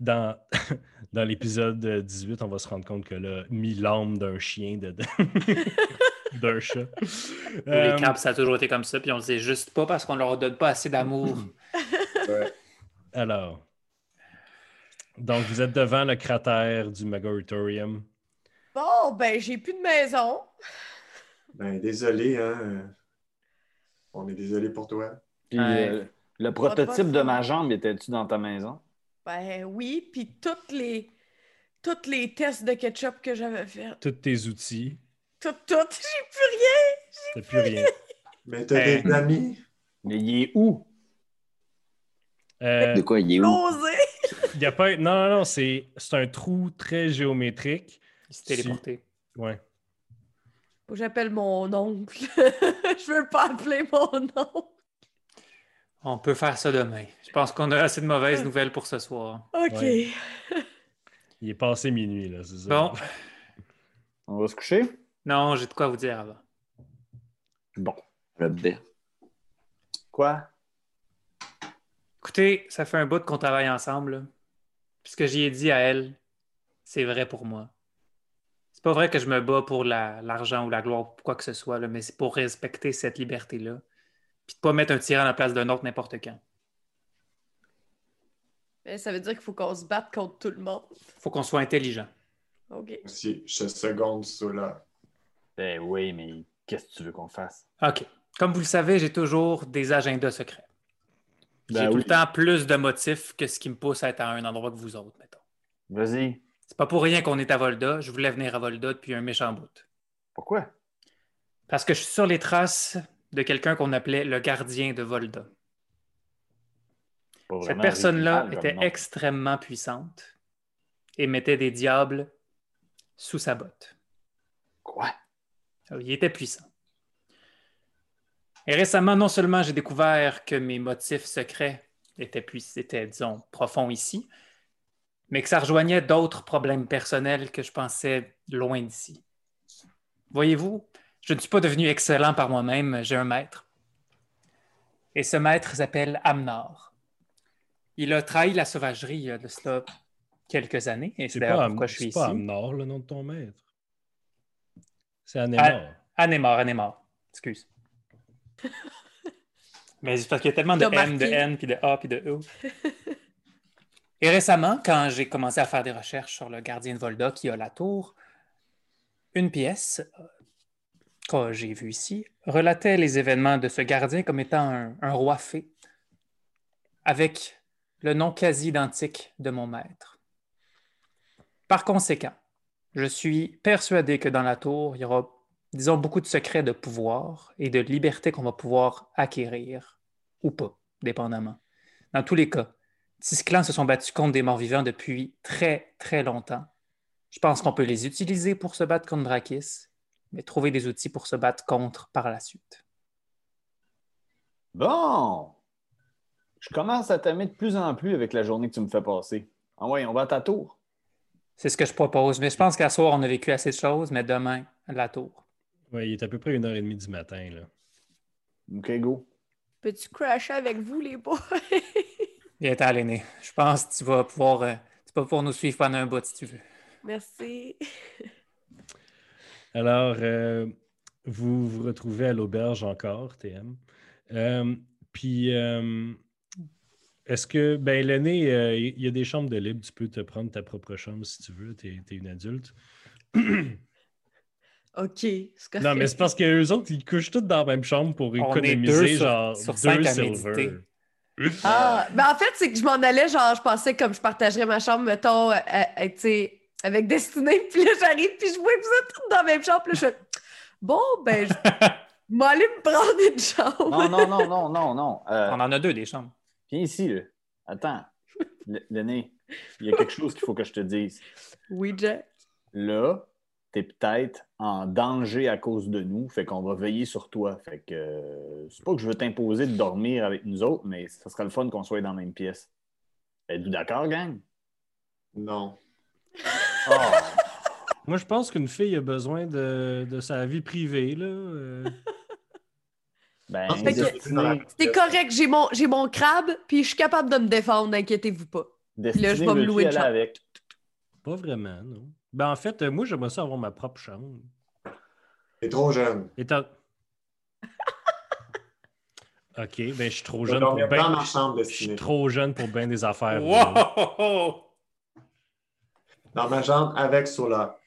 Dans, dans l'épisode 18, on va se rendre compte que là, mis l'âme d'un chien dedans. d'un chat. Pour Euh, Les crabes, ça a toujours été comme ça, puis on le sait juste pas parce qu'on leur donne pas assez d'amour. Ouais. alors, donc vous êtes devant le cratère du Magoritorium. Bon, ben, j'ai plus de maison. Ben, désolé, hein. On est désolé pour toi. Puis Ouais. euh, le prototype de ma jambe, était-tu dans ta maison? Ben oui, puis toutes les, toutes les tests de ketchup que j'avais fait. Tous tes outils. Tout, tout. J'ai plus rien. T'as plus rien. Mais t'as Ben. des amis? Mais il est où? Euh, De quoi il est où? Il y a pas... Non, non, non, c'est c'est un trou très géométrique. Il s'est téléporté. Ouais. Faut que j'appelle mon oncle. je veux pas appeler mon oncle. On peut faire ça demain. Je pense qu'on a assez de mauvaises nouvelles pour ce soir. OK. Ouais. Il est passé minuit, là, c'est ça. Bon, On va se coucher? non, j'ai de quoi vous dire avant. Bon. Robert. Quoi? Écoutez, ça fait un bout qu'on travaille ensemble. là. Puis ce que j'y ai dit à elle, c'est vrai pour moi. C'est pas vrai que je me bats pour la- l'argent ou la gloire ou quoi que ce soit, là, mais c'est pour respecter cette liberté-là. Puis de pas mettre un tyran à la place d'un autre n'importe quand. Mais ça veut dire qu'il faut qu'on se batte contre tout le monde. Faut qu'on soit intelligent. OK. Aussi, je seconde cela. Ben oui, mais qu'est-ce que tu veux qu'on fasse? OK. Comme vous le savez, j'ai toujours des agendas secrets. J'ai Ben tout oui. le temps plus de motifs que ce qui me pousse à être à un endroit que vous autres, mettons. Vas-y. C'est pas pour rien qu'on est à Volda. Je voulais venir à Volda depuis un méchant bout. Pourquoi? Parce que je suis sur les traces de quelqu'un qu'on appelait le gardien de Volda. Cette personne-là était extrêmement puissante et mettait des diables sous sa botte. Quoi? Ah Il était puissant. Et récemment, non seulement j'ai découvert que mes motifs secrets étaient, étaient, disons, profonds ici, mais que ça rejoignait d'autres problèmes personnels que je pensais loin d'ici. Voyez-vous, je ne suis pas devenu excellent par moi-même, j'ai un maître. Et ce maître s'appelle Amnor. Il a trahi la sauvagerie il y a de cela quelques années, et c'est C'est d'ailleurs pas, pourquoi Am- je suis c'est ici. pas Amnor, le nom de ton maître. C'est Anémor. Anémor, Anémor. Excuse. Mais c'est parce qu'il y a tellement de T'as M, de. N, puis de A, puis de E. Et récemment, quand j'ai commencé à faire des recherches sur le gardien de Volda qui a la tour, une pièce euh, que j'ai vue ici relatait les événements de ce gardien comme étant un, un roi fée, avec le nom quasi identique de mon maître. Par conséquent, je suis persuadé que dans la tour, il y aura, disons, beaucoup de secrets de pouvoir et de liberté qu'on va pouvoir acquérir, ou pas, dépendamment. Dans tous les cas, six clans se sont battus contre des morts vivants depuis très, très longtemps. Je pense qu'on peut les utiliser pour se battre contre Drakis, mais trouver des outils pour se battre contre par la suite. Bon! Je commence à t'aimer de plus en plus avec la journée que tu me fais passer. Ah ouais, on va à ta tour. C'est ce que je propose, mais je pense qu'à soir, on a vécu assez de choses, mais demain, la tour. Ouais, il est à peu près une heure et demie du matin. Là. OK, go. Peux-tu crasher avec vous, les boys? Il est à l'aîné. Je pense que tu vas pouvoir, euh, tu vas pouvoir nous suivre pendant un bout si tu veux. Merci. Alors, euh, vous vous retrouvez à l'auberge encore, TM. Euh, puis, euh, est-ce que, ben, l'aîné, euh, il y a des chambres de libre. Tu peux te prendre ta propre chambre si tu veux. Tu es, une adulte. OK. non, mais c'est parce qu'eux autres, ils couchent tous dans la même chambre pour économiser genre sur deux silver. Ah, ben en fait, c'est que je m'en allais, genre, je pensais comme je partagerais ma chambre, mettons, euh, euh, tu sais, avec Destinée, puis là, j'arrive, puis je vois que vous êtes tous dans la même chambre, puis là, je bon, ben, je vais aller me prendre une chambre. Non, non, non, non, non, non. Euh, On en a deux, des chambres. viens ici, là. Attends. L'aîné, il y a quelque chose qu'il faut que je te dise. Oui, Jack. Là, t'es peut-être en danger à cause de nous, fait qu'on va veiller sur toi. Fait que euh, c'est pas que je veux t'imposer de dormir avec nous autres, mais ça sera le fun qu'on soit dans la même pièce. Êtes-vous d'accord, gang? Non. Ah. Moi, je pense qu'une fille a besoin de, de sa vie privée. Là. euh. Ben, Ah, C'est correct, j'ai mon, j'ai mon crabe, puis je suis capable de me défendre, inquiétez-vous pas. Destinée, Là, je vais me louer chambre. avec? Pas vraiment, non. Ben, en fait, euh, moi, j'aimerais ça avoir ma propre chambre. T'es trop jeune. Étant... OK, ben, je suis trop jeune pour dormir ben... dans ma chambre Je suis trop jeune pour bien des affaires. Wow! Dans ma chambre avec Sola.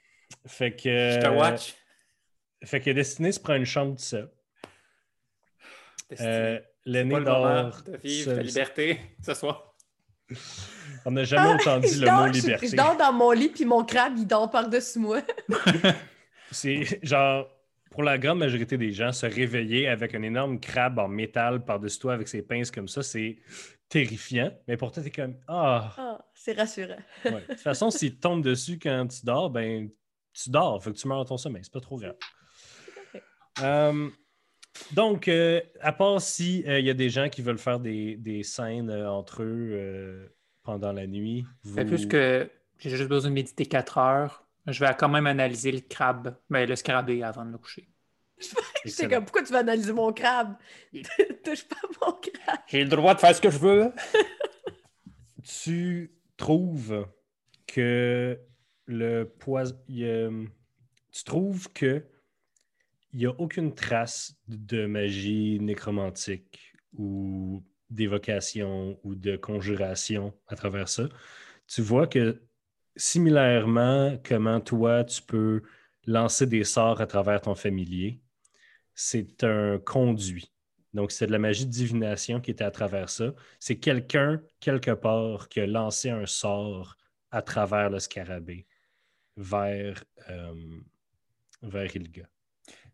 Fait que... Je te watch. Fait que Destiné se prend une chambre de ça. Destiné. Euh, L'aîné dort. de vivre seul. ta liberté ce soir. On n'a jamais entendu je, le dors, mot liberté. je dors dans mon lit, puis mon crabe, il dort par-dessus moi. C'est genre, pour la grande majorité des gens, se réveiller avec un énorme crabe en métal par-dessus toi avec ses pinces comme ça, c'est terrifiant. Mais pourtant, t'es comme Ah! Ah, c'est rassurant. Ouais. De toute façon, s'il tombe dessus quand tu dors, ben tu dors. Fait que tu meurs dans ton sommeil. C'est pas trop grave. Euh, donc, euh, à part si il y a des gens qui veulent faire des, des scènes euh, entre eux euh, pendant la nuit. Vous... Fait plus que j'ai juste besoin de méditer 4 heures, je vais quand même analyser le crabe, ben, le scarabée avant de me coucher. J'étais Excellent. comme, pourquoi tu vas analyser mon crabe? Touche pas mon crabe. J'ai le droit de faire ce que je veux. tu trouves que le poison. Tu trouves que il n'y a aucune trace de magie nécromantique ou d'évocation ou de conjuration à travers ça. Tu vois que similairement, comment toi tu peux lancer des sorts à travers ton familier, c'est un conduit. Donc, c'est de la magie de divination qui était à travers ça. C'est quelqu'un, quelque part, qui a lancé un sort à travers le scarabée vers, euh, vers Ilga.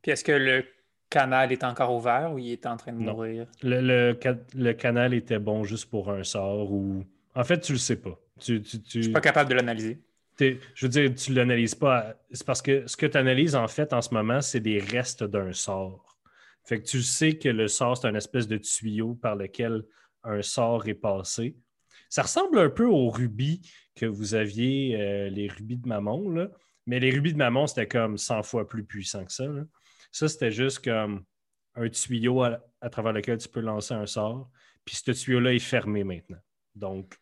Puis est-ce que le canal est encore ouvert ou il est en train de Non. mourir? Le, le le canal était bon juste pour un sort ou. En fait, tu le sais pas. Tu, tu, tu- Je suis pas capable de l'analyser. je veux dire, tu l'analyses pas. C'est parce que ce que tu analyses, en fait, en ce moment, c'est des restes d'un sort. Fait que tu sais que le sort, c'est un espèce de tuyau par lequel un sort est passé. Ça ressemble un peu aux rubis que vous aviez, euh, les rubis de Mammon, là. mais les rubis de Mammon, c'était comme 100 fois plus puissant que ça. là. Ça, c'était juste comme un tuyau à, à travers lequel tu peux lancer un sort. Puis ce tuyau-là est fermé maintenant. Donc,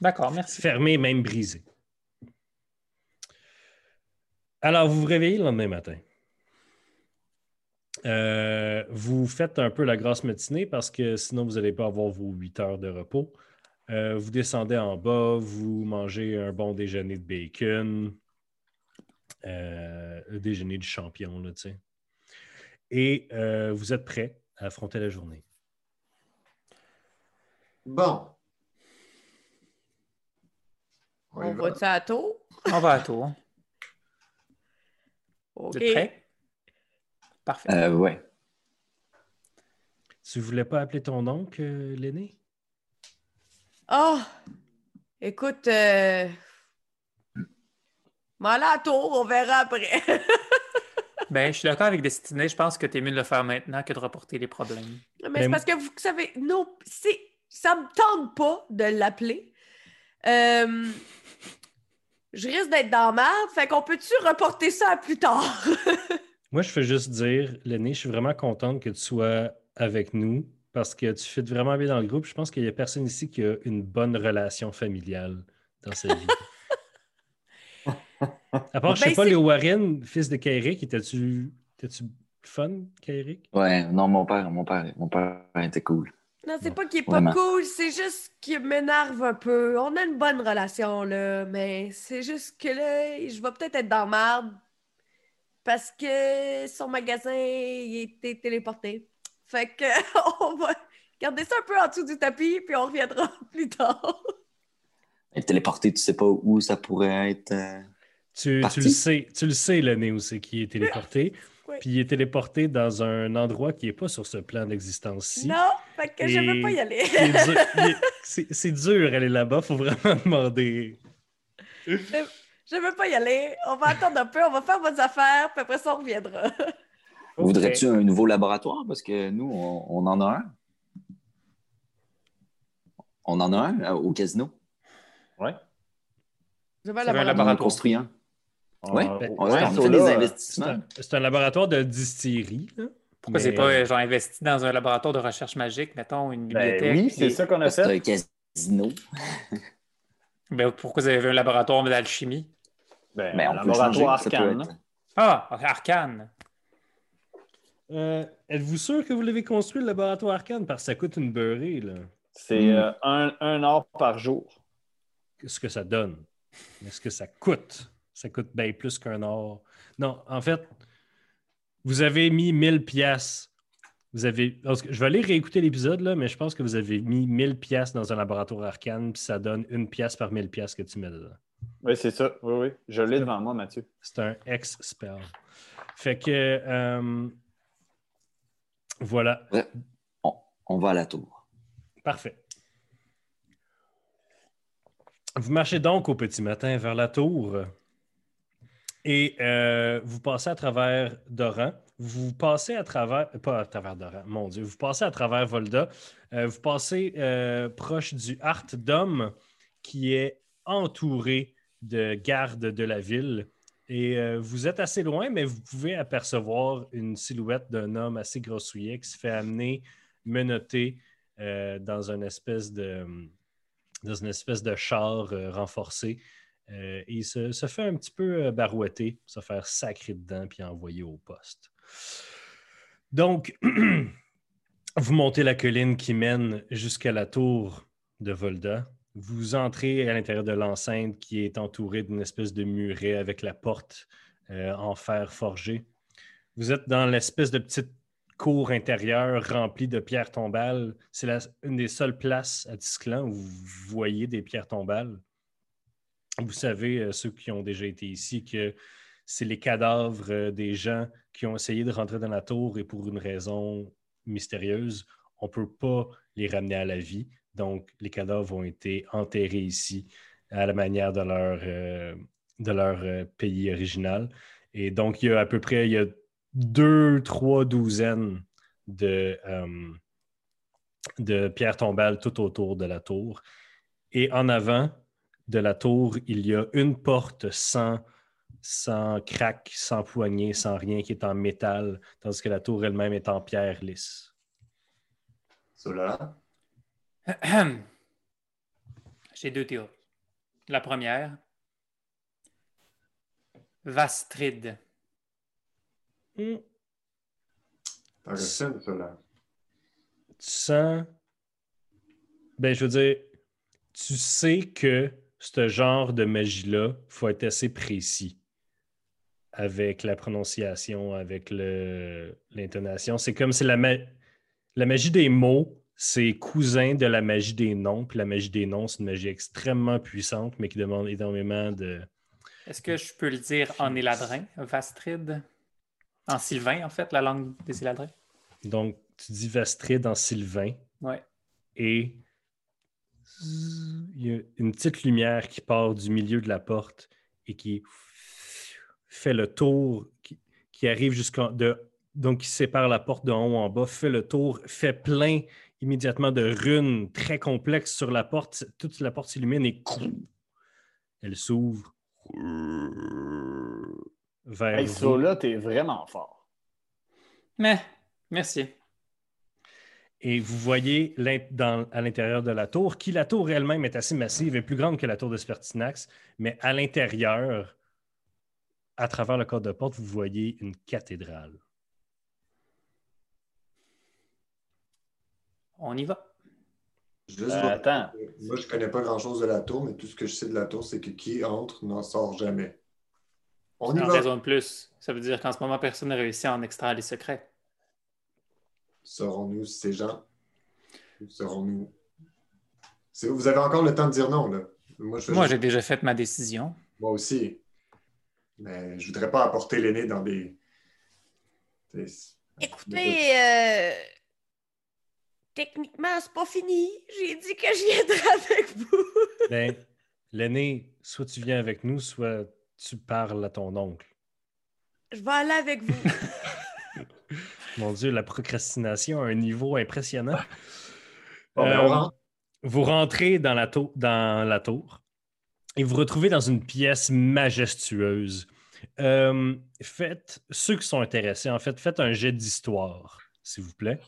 D'accord, merci. fermé, même brisé. Alors, vous vous réveillez le lendemain matin. Euh, vous faites un peu la grasse matinée parce que sinon, vous n'allez pas avoir vos 8 heures de repos. Euh, vous descendez en bas, vous mangez un bon déjeuner de bacon, le déjeuner du champion, là, tu sais. Et euh, vous êtes prêt à affronter la journée? Bon. On va. à tour? On va à tour. OK. Vous êtes prêts? Parfait. Euh, ouais. Tu voulais pas appeler ton oncle, euh, l'aîné? Ah! Écoute, euh... m'en aller à la tour, on verra après. Ben, je suis d'accord avec Destinée. Je pense que t'es mieux de le faire maintenant que de reporter les problèmes. Mais Mais- c'est parce que vous savez, non, c'est, ça me tente pas de l'appeler. Euh, je risque d'être dans merde, fait qu'on peut-tu reporter ça à plus tard? Moi, je fais juste dire, l'aîné, je suis vraiment contente que tu sois avec nous parce que tu fais vraiment bien dans le groupe. Je pense qu'il n'y a personne ici qui a une bonne relation familiale dans sa vie. À part, je sais Ben, pas, les Warren, fils de Kairik, étais-tu étais-tu fun qu'Eric? Ouais, non, mon père, mon père, mon père était cool. Non, c'est pas qu'il est pas vraiment. cool, c'est juste qu'il m'énerve un peu. On a une bonne relation, là, mais c'est juste que là, je vais peut-être être dans la merde parce que son magasin, il était téléporté. Fait que on va garder ça un peu en dessous du tapis, puis on reviendra plus tard. Être téléporté, tu sais pas où ça pourrait être. Tu, tu le sais, tu le sais, le Néo, c'est qui est téléporté. Oui. Puis il est téléporté dans un endroit qui n'est pas sur ce plan d'existence-ci. Non, fait que je veux Et- pas y aller. C'est dur, aller là-bas, faut vraiment demander. Je veux pas y aller. On va attendre un peu, on va faire vos affaires, puis après ça, on reviendra. Voudrais-tu un nouveau laboratoire? Parce que nous, on, on en a un. On en a un euh, au casino. Ouais. Je veux un un On en laboratoire. construit un. Ouais. On- Ben, Ouais, ouais, on ça, fait là, des euh, C'est investissements. un, c'est un laboratoire de distillerie. là. Pourquoi Mais, c'est pas euh, euh, genre investi dans un laboratoire de recherche magique, mettons, une Ben bibliothèque? oui, c'est et- ça qu'on a C'est fait. un casino. Ben, pourquoi vous avez un laboratoire d'alchimie? Ben, un changer. laboratoire arcane. être- Ah, Arcane. Euh, Êtes-vous sûr que vous l'avez construit, le laboratoire Arcane? Parce que ça coûte une beurrée, là. C'est Hmm. euh, un, un or par jour. Ce que ça donne? Mais ce que ça coûte? Ça coûte bien plus qu'un or. Non, en fait, vous avez mis 1000 pièces. Vous avez... Je vais aller réécouter l'épisode, là, mais je pense que vous avez mis 1000 pièces dans un laboratoire arcane, puis ça donne une pièce par 1000 pièces que tu mets dedans. Oui, c'est ça. Oui, oui. Je l'ai devant moi, Mathieu. C'est un ex-spell. Fait que... euh, Voilà. Ouais. On, on va à la tour. Parfait. Vous marchez donc au petit matin vers la tour et euh, vous passez à travers Doran. Vous passez à travers, pas à travers Doran, mon Dieu, vous passez à travers Volda. Euh, vous passez euh, proche du Art d'Homme qui est entouré de gardes de la ville. Et vous êtes assez loin, mais vous pouvez apercevoir une silhouette d'un homme assez grossouillet qui se fait amener menotté dans une espèce de dans une espèce de char renforcé. Euh, et se, fait un petit peu euh, barouetter, se faire sacrer dedans puis envoyer au poste. Donc, vous montez la colline qui mène jusqu'à la tour de Volda. Vous entrez à l'intérieur de l'enceinte qui est entourée d'une espèce de muret avec la porte euh, en fer forgé. Vous êtes dans l'espèce de petite cour intérieure remplie de pierres tombales. C'est une des seules places à Tisclan où vous voyez des pierres tombales. Vous savez, euh, ceux qui ont déjà été ici, que c'est les cadavres euh, des gens qui ont essayé de rentrer dans la tour et pour une raison mystérieuse, on ne peut pas les ramener à la vie. Donc, les cadavres ont été enterrés ici à la manière de leur, euh, de leur pays original. Et donc, il y a à peu près il y a deux, trois douzaines de, de pierres tombales tout autour de la tour. Et en avant de la tour, il y a une porte sans, sans craque, sans poignée, sans rien, qui est en métal, tandis que la tour elle-même est en pierre lisse. Cela. J'ai deux théories. La première, Vastrid. Une, cela. tu sens. Ben, je veux dire, tu sais que ce genre de magie-là, il faut être assez précis avec la prononciation, avec l'intonation. C'est comme c'est la, ma- la magie des mots, c'est cousin de la magie des noms. Puis la magie des noms, c'est une magie extrêmement puissante, mais qui demande énormément de. Est-ce que je peux le dire en éladrin, Vastrid? En sylvain, en fait, la langue des éladrins? Donc, tu dis Vastrid en sylvain. Ouais. et il y a une petite lumière qui part du milieu de la porte et qui fait le tour, qui, qui arrive jusqu'en donc qui sépare la porte de haut en bas, fait le tour, fait plein immédiatement de runes très complexes sur la porte. Toute la porte s'illumine et elle s'ouvre vers Hey, vous. ça là, t'es vraiment fort. Mais, merci. Et vous voyez à l'intérieur de la tour, qui la tour elle-même est assez massive et plus grande que la tour de Spertinax, mais à l'intérieur, à travers le code de porte, vous voyez une cathédrale. On y va. Juste attends. Moi, je ne connais pas grand-chose de la tour, mais tout ce que je sais de la tour, c'est que qui entre n'en sort jamais. On y va. raison de plus. Ça veut dire qu'en ce moment, personne n'a réussi à en extraire les secrets. Serons-nous ces gens? Ou serons-nous... Vous avez encore le temps de dire non, là. Moi, juste- j'ai déjà fait ma décision. Moi aussi. Mais je voudrais pas apporter l'aîné dans des... des- Écoutez, euh, techniquement, c'est pas fini. J'ai dit que je viendrais avec vous. Ben, l'aîné, soit tu viens avec nous, soit tu parles à ton oncle. Je vais aller avec vous. Mon Dieu, la procrastination à un niveau impressionnant. Bon, ben, Euh, on rentre. Vous rentrez dans la, tour, dans la tour et vous retrouvez dans une pièce majestueuse. Euh, faites, ceux qui sont intéressés, en fait, faites un jet d'histoire, s'il vous plaît.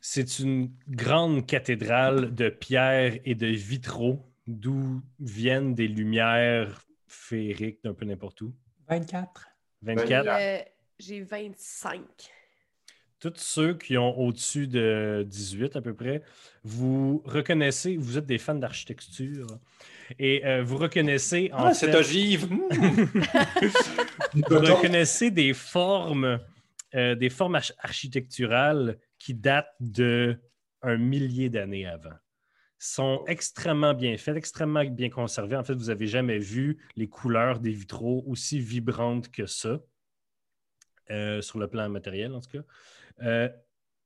C'est une grande cathédrale de pierre et de vitraux d'où viennent des lumières féeriques d'un peu n'importe où. 24. 24. Euh, J'ai 25. tous ceux qui ont au-dessus de 18 à peu près, vous reconnaissez, vous êtes des fans d'architecture, et euh, vous reconnaissez en Ah, c'est fait- ogive. vous reconnaissez des formes, euh, des formes arch- architecturales qui datent de un millier d'années avant. Sont extrêmement bien faites, extrêmement bien conservées. En fait, vous n'avez jamais vu les couleurs des vitraux aussi vibrantes que ça, euh, sur le plan matériel en tout cas. Euh,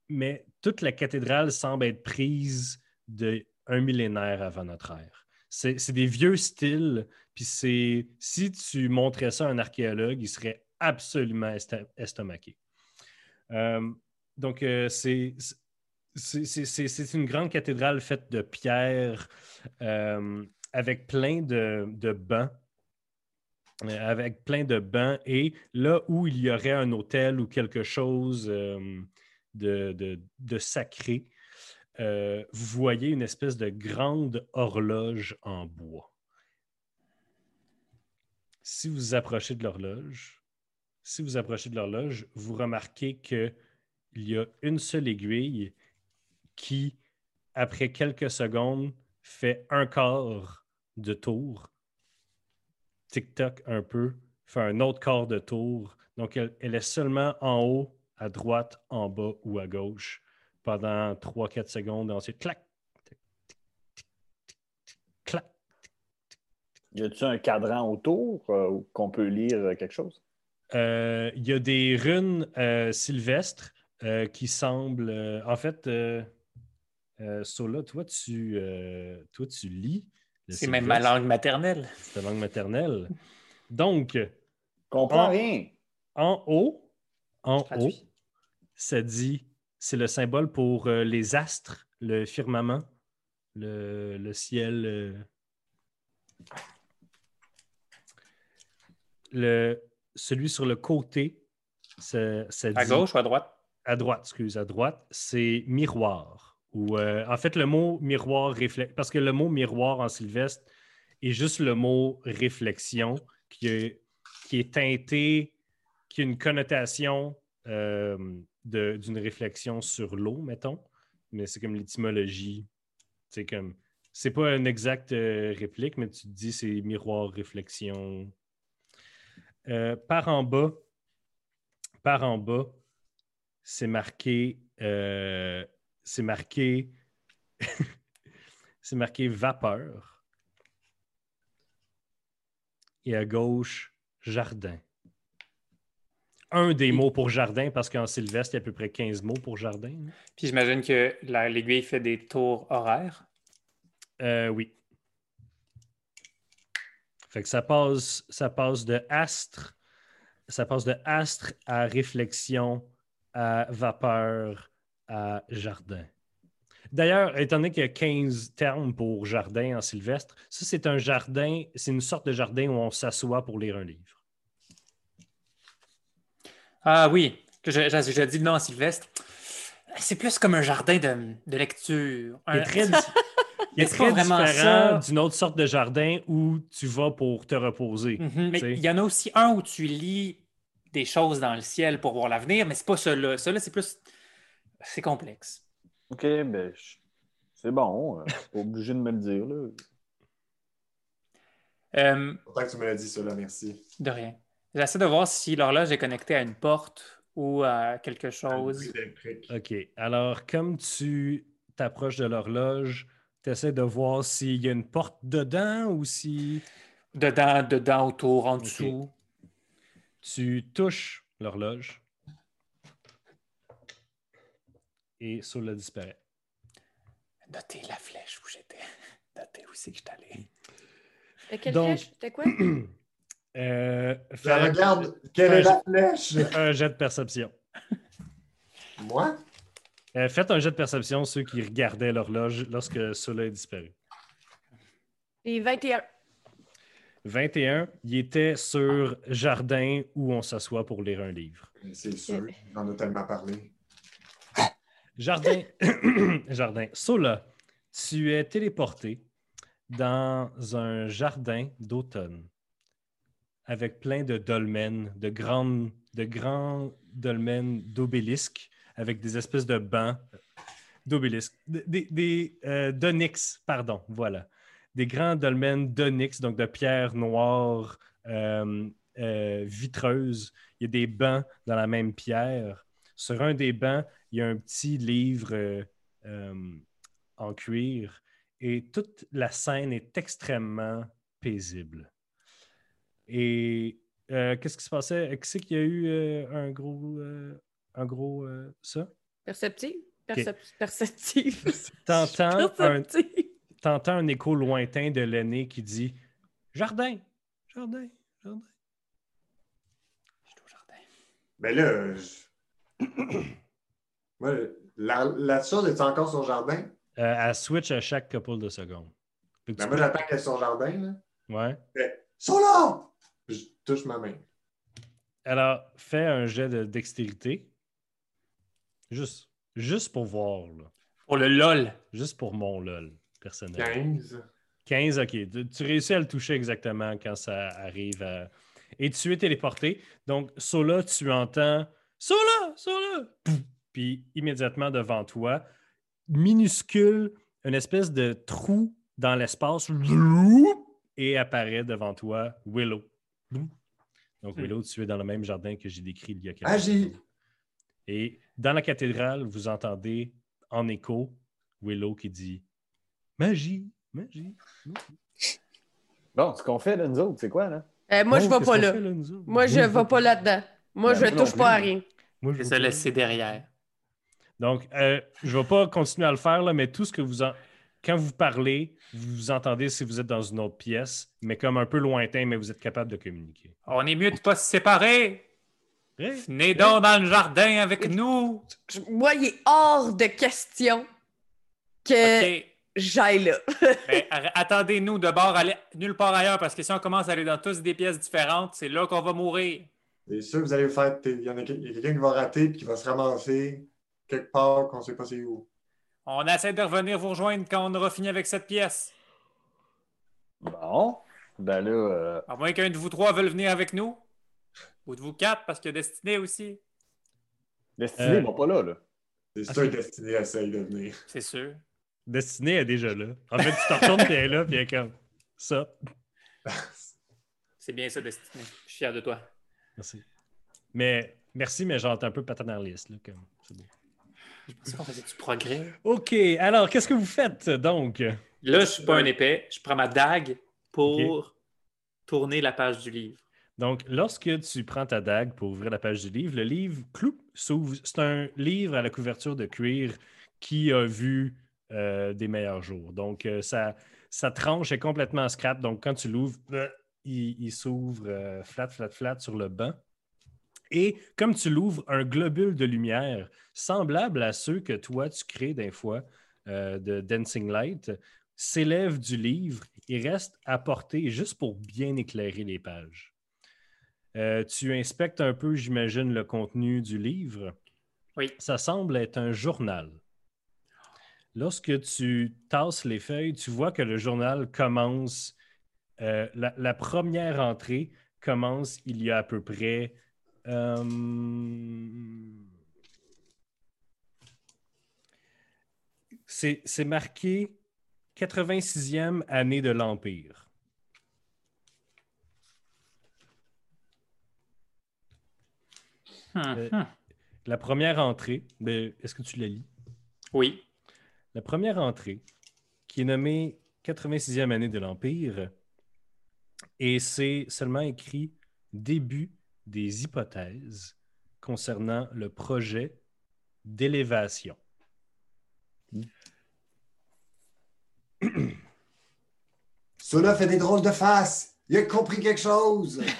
mais toute la cathédrale semble être prise de un millénaire avant notre ère. C'est des vieux styles, puis c'est si tu montrais ça à un archéologue, il serait absolument estomaqué. Euh, donc, c'est une grande cathédrale faite de pierre avec plein de, de bancs. Euh, avec plein de bancs et là où il y aurait un hôtel ou quelque chose euh, de, sacré, euh, vous voyez une espèce de grande horloge en bois. Si vous vous approchez de l'horloge, si vous approchez de l'horloge, vous remarquez qu'il y a une seule aiguille qui, après quelques secondes, fait un quart de tour. Tic-toc un peu, fait un autre quart de tour. Donc, elle, elle est seulement en haut, à droite, en bas ou à gauche pendant 3-4 secondes. Ensuite, clac, clac. Y a-tu un cadran autour euh, qu'on peut lire euh, quelque chose? Euh, Il y a des runes euh, sylvestres euh, qui semblent. euh, en fait, euh, euh, Sola, toi, tu, euh, toi, tu lis. C'est même ma langue maternelle. C'est ta langue maternelle. Donc, Comprends rien. en haut, en haut, ça dit, c'est le symbole pour euh, les astres, le firmament, le, le ciel. euh. Le, celui sur le côté, ça, ça À dit- gauche ou à droite? à droite, excuse, à droite, c'est miroir. Ou euh, en fait, le mot miroir réflexe, parce que le mot miroir en sylvestre est juste le mot réflexion qui est, teinté, qui a une connotation euh, d'une réflexion sur l'eau, mettons. Mais c'est comme l'étymologie. C'est comme. C'est pas une exacte euh, réplique, mais tu te dis c'est miroir, réflexion. Par en bas, par en bas, c'est marqué. C'est marqué. c'est marqué vapeur. Et à gauche, jardin. Un des mots pour jardin, parce qu'en Sylvestre, il y a à peu près 15 mots pour jardin. hein. Puis j'imagine que la- l'aiguille fait des tours horaires? Euh, oui. Fait que ça passe, ça passe de astre, ça passe de astre à réflexion, à vapeur, à jardin. D'ailleurs, étant donné qu'il y a 15 termes pour jardin en sylvestre, ça c'est un jardin, c'est une sorte de jardin où on s'assoit pour lire un livre. Ah oui, que je, je, je dis le nom à Sylvestre. C'est plus comme un jardin de, de lecture. Il est Un- très, il est très différent d'une autre sorte de jardin où tu vas pour te reposer. Mhm, mais il y en a aussi un où tu lis des choses dans le ciel pour voir l'avenir, mais c'est pas celui-là. Celui-là, c'est plus C'est complexe. OK, ben, je- c'est bon. euh, Pas obligé de me le dire, là. Euh, Pourtant que tu me l'as dit, cela, merci. de rien. J'essaie de voir si l'horloge est connectée à une porte ou à quelque chose. OK. Alors, comme tu t'approches de l'horloge, tu essaies de voir s'il y a une porte dedans ou si Dedans, dedans, autour, en dessous. tu touches l'horloge et Sola disparaît. Notez la flèche où j'étais. Notez où c'est que je suis allé. De quelle Donc- flèche? C'était quoi? Euh, Je fais regarde, quelle est la flèche? un jet de perception. Moi? Euh, faites un jet de perception, ceux qui regardaient l'horloge lorsque Sola est disparu. Et 21. 21, il était sur Jardin où on s'assoit pour lire un livre. C'est sûr, on a tellement parlé. Jardin, jardin. Sola, tu es téléporté dans un jardin d'automne avec plein de dolmens, de, grandes, de grands dolmens d'obélisques avec des espèces de bancs d'obélisques, des, euh, d'onyx, pardon, voilà. Des grands dolmens d'onyx, donc de pierre noire euh, euh, vitreuse. Il y a des bancs dans la même pierre. Sur un des bancs, il y a un petit livre euh, euh, en cuir et toute la scène est extrêmement paisible. Et euh, qu'est-ce qui se passait? Qui c'est qu'il y a eu euh, un gros, euh, un gros euh, ça? Perceptive? Percep- Perceptive. T'entends un, Perceptive. t'entends un écho lointain de l'aîné qui dit Jardin, jardin, jardin. Je suis au jardin. Mais là, je- La, la chose est encore sur jardin? Euh, elle switch à chaque couple de secondes. Tu moi, peux- j'attends qu'elle sur le jardin. Là. Ouais. Fait, Sont là! Je touche ma main. Alors, fais un jet de dextérité. Juste, juste pour voir, là. Pour le LOL. Juste pour mon lol personnel. 15. 15, ok. Tu, tu réussis à le toucher exactement quand ça arrive à... Et tu es téléporté. Donc, Sola, tu entends Sola, Sola! Pouf! Puis immédiatement devant toi, minuscule, une espèce de trou dans l'espace et apparaît devant toi Willow. Donc, Hmm. Willow, tu es dans le même jardin que j'ai décrit il y a quelques Magie! secondes. Et dans la cathédrale, vous entendez en écho Willow qui dit Magie, magie. Bon, ce qu'on fait, là, nous autres, c'est quoi, là? Euh, moi, je vais qu'est-ce pas là. Moi, je Moi, vais pas là-dedans. Moi, Ben, je moi non touche pas à rien. Moi, Je vais se laisser derrière. Donc, euh, je ne vais pas continuer à le faire, là, mais tout ce que vous en... Quand vous parlez, vous entendez si vous êtes dans une autre pièce, mais comme un peu lointain, mais vous êtes capable de communiquer. On est mieux de pas se séparer. Hey, Venez donc dans le jardin avec nous. Je- Moi, il est hors de question que j'aille là. Ben, Attendez-nous de bord, allez nulle part ailleurs, parce que si on commence à aller dans tous des pièces différentes, c'est là qu'on va mourir. C'est sûr que vous allez vous faire. Il y en a quelqu'un qui va rater et qui va se ramasser quelque part qu'on ne sait pas c'est où. On essaie de revenir vous rejoindre quand on aura fini avec cette pièce. Bon. Ben là, euh, À moins qu'un de vous trois veuille venir avec nous. Ou de vous quatre, parce qu'il y a Destiné aussi. Destiné Euh, va pas là, là. C'est sûr que Destiné essaye de venir. C'est sûr. Destinée est déjà là. En fait, tu te retournes, puis elle est là, puis elle est comme ça. C'est bien ça, Destiné. Je suis fier de toi. Merci. Mais merci, mais genre, t'es un peu paternaliste. Là, comme. c'est beau. Je pensais qu'on faisait du progrès. OK, alors, qu'est-ce que vous faites donc? Là, je suis pas un épais. Je prends ma dague pour tourner la page du livre. Donc, lorsque tu prends ta dague pour ouvrir la page du livre, le livre, clou, s'ouvre. C'est un livre à la couverture de cuir qui a vu euh, des meilleurs jours. Donc, euh, ça, sa tranche est complètement scrap. Donc, quand tu l'ouvres, euh, il, il s'ouvre euh, flat, flat, flat sur le banc. Et comme tu l'ouvres, un globule de lumière semblable à ceux que toi, tu crées des fois euh, de Dancing Light s'élève du livre et reste à portée juste pour bien éclairer les pages. Euh, tu inspectes un peu, j'imagine, le contenu du livre. Oui. Ça semble être un journal. Lorsque tu tasses les feuilles, tu vois que le journal commence. Euh, la, la première entrée commence il y a à peu près. euh, c'est c'est marqué 86e année de l'Empire. Hum, Euh, hum. La première entrée, ben, est-ce que tu la lis? Oui. La première entrée, qui est nommée 86e année de l'Empire, et c'est seulement écrit début des hypothèses concernant le projet d'élévation. Sona fait des drôles de faces. Il a compris quelque chose.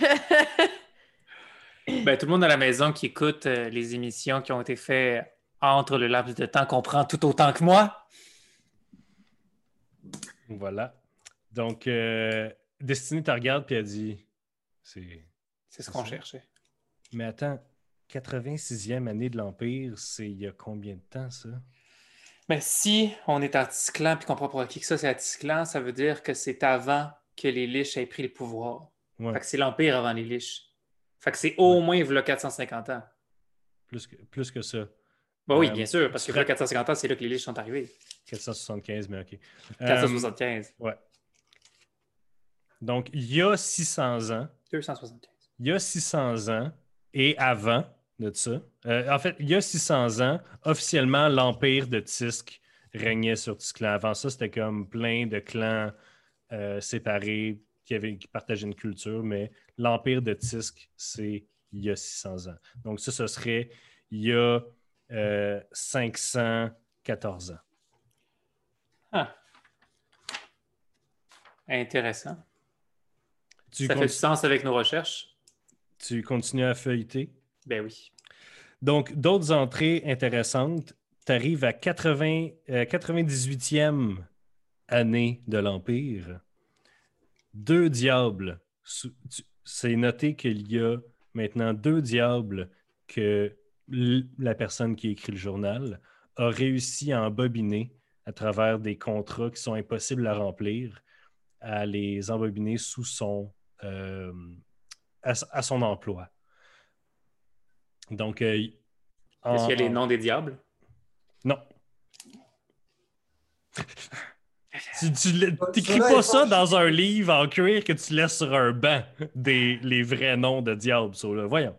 Ben, tout le monde à la maison qui écoute euh, les émissions qui ont été faites entre le laps de temps comprend tout autant que moi. Voilà. Donc, euh, Destiny te regarde puis elle dit c'est. C'est ce qu'on cherchait. Mais attends, 86e année de l'Empire, c'est il y a combien de temps ça? Mais si on est articlant puis qu'on prend pour acquis que ça c'est articlant, ça veut dire que c'est avant que les liches aient pris le pouvoir. Ouais, Fait que c'est l'Empire avant les liches. Fait que c'est au moins v'là 450 ans. plus, que, plus que ça. Bah oui, Euh, bien sûr, parce que tu v'là 450 ans, c'est là que les liches sont arrivés. 475, mais OK. Euh, 475. ouais. Donc, il y a 600 ans, 275. il y a 600 ans et avant de ça, euh, en fait, il y a 600 ans, officiellement, l'empire de Tisk régnait sur Tisklan. Avant ça, c'était comme plein de clans euh, séparés qui, avaient, qui partageaient une culture, mais l'empire de Tisk, c'est il y a 600 ans. Donc, ça, ce serait il y a euh, 514 ans. Ah. Intéressant. Tu, ça fait du sens avec nos recherches? tu continues à feuilleter? Ben oui. Donc, d'autres entrées intéressantes. Tu arrives à 80, euh, 98e année de l'Empire. Deux diables. C'est noté qu'il y a maintenant deux diables que la personne qui écrit le journal a réussi à embobiner à travers des contrats qui sont impossibles à remplir, à les embobiner sous son, euh, à, à son emploi. Donc, euh, Est-ce qu'il y a les noms des diables? Non. Tu, Cela pas ça dans un livre en cuir que tu laisses sur un banc, des, les vrais noms de diables. ça, là. Voyons.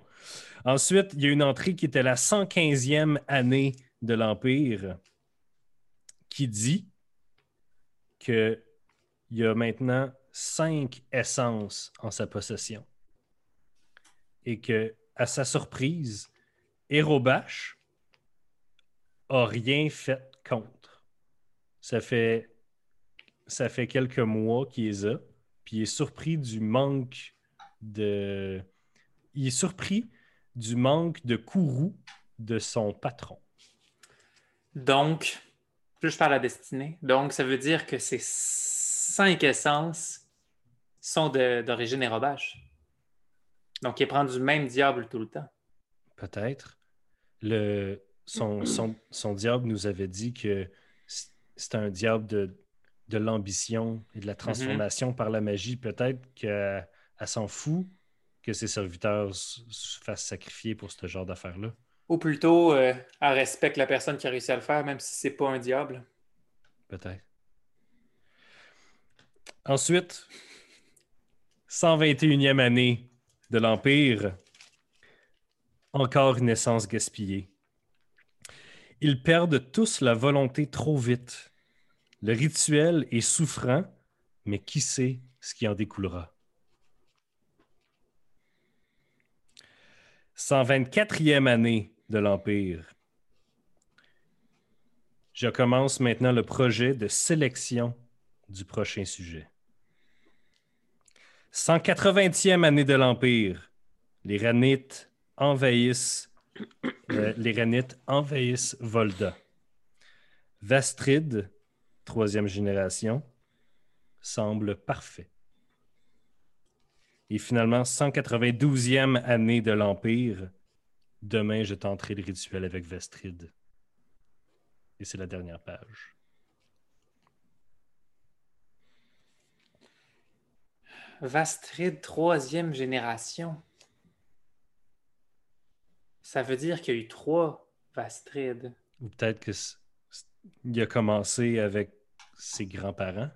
Ensuite, il y a une entrée qui était la 115e année de l'Empire qui dit qu'il y a maintenant cinq essences en sa possession. Et que, à sa surprise, Hérobash a rien fait contre. Ça fait, ça fait quelques mois qu'il les a, puis il est surpris du manque de. Il est surpris du manque de courroux de son patron. Donc, plus je parle destinée. Donc, ça veut dire que ces cinq essences sont d'origine érobache. Donc, il prend du même diable tout le temps. Peut-être. Le, son, son, son diable nous avait dit que c'est un diable de, de l'ambition et de la transformation par la magie. Peut-être qu'elle elle s'en fout que ses serviteurs se fassent sacrifier pour ce genre d'affaires-là. Ou plutôt, euh, elle respecte la personne qui a réussi à le faire, même si c'est pas un diable. Peut-être. Ensuite, 121e année de l'Empire. Encore une essence gaspillée. Ils perdent tous la volonté trop vite. Le rituel est souffrant, mais qui sait ce qui en découlera? 124e année de l'Empire. Je commence maintenant le projet de sélection du prochain sujet. 180e année de l'Empire. Les Ranites envahissent, euh, les Ranites envahissent Volda. Vastrid, troisième génération, semble parfait. Et finalement, 192e année de l'Empire. Demain, je tenterai le rituel avec Vastrid. Et c'est la dernière page. Vastrid, troisième génération. Ça veut dire qu'il y a eu trois Vastrid. Ou peut-être que c- c- il a commencé avec ses grands-parents.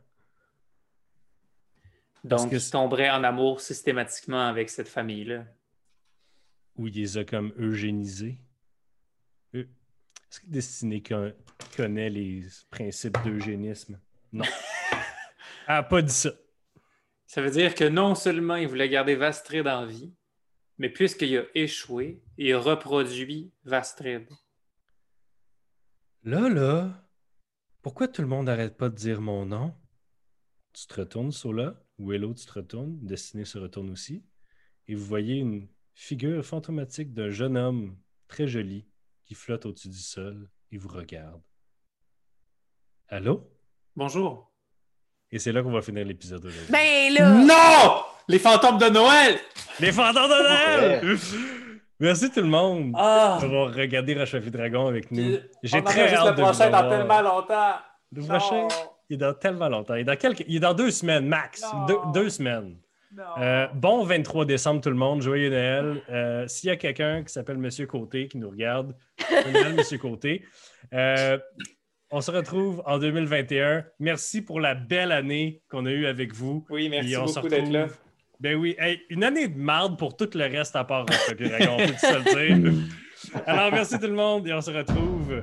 Donc, que il tomberait en amour systématiquement avec cette famille-là. où il les a comme eugénisés. Euh, Est-ce que Destiné con- connaît les principes d'eugénisme? Non. Elle n'a pas dit ça. Ça veut dire que non seulement il voulait garder Vastrid en vie, mais puisqu'il a échoué, il reproduit Vastrid. Là, là, pourquoi tout le monde n'arrête pas de dire mon nom? Tu te retournes, Sola. Willow, tu te retournes. Destiné se retourne aussi. Et vous voyez une figure fantomatique d'un jeune homme très joli qui flotte au-dessus du sol et vous regarde. Allô? Bonjour. Et c'est là qu'on va finir l'épisode aujourd'hui. Ben là! Non! Les fantômes de Noël! Les fantômes de Noël! Merci tout le monde Ah! d'avoir regardé Rochefort Dragon avec nous. J'ai très hâte le de vous prochain dans avoir. tellement longtemps. Le prochain, il est dans tellement longtemps. Il est dans, quelques... il est dans deux semaines max. Deux, semaines. Euh, bon 23 décembre tout le monde. Joyeux Noël. Euh, S'il y a quelqu'un qui s'appelle Monsieur Côté qui nous regarde, Monsieur Côté. Euh, on se retrouve en 2021. Merci pour la belle année qu'on a eue avec vous. Oui, merci Et on se beaucoup d'être là. retrouve- Ben oui, Hey, une année de marde pour tout le reste à part Rochefort Dragon, on peut se le dire. Alors, merci tout le monde et on se retrouve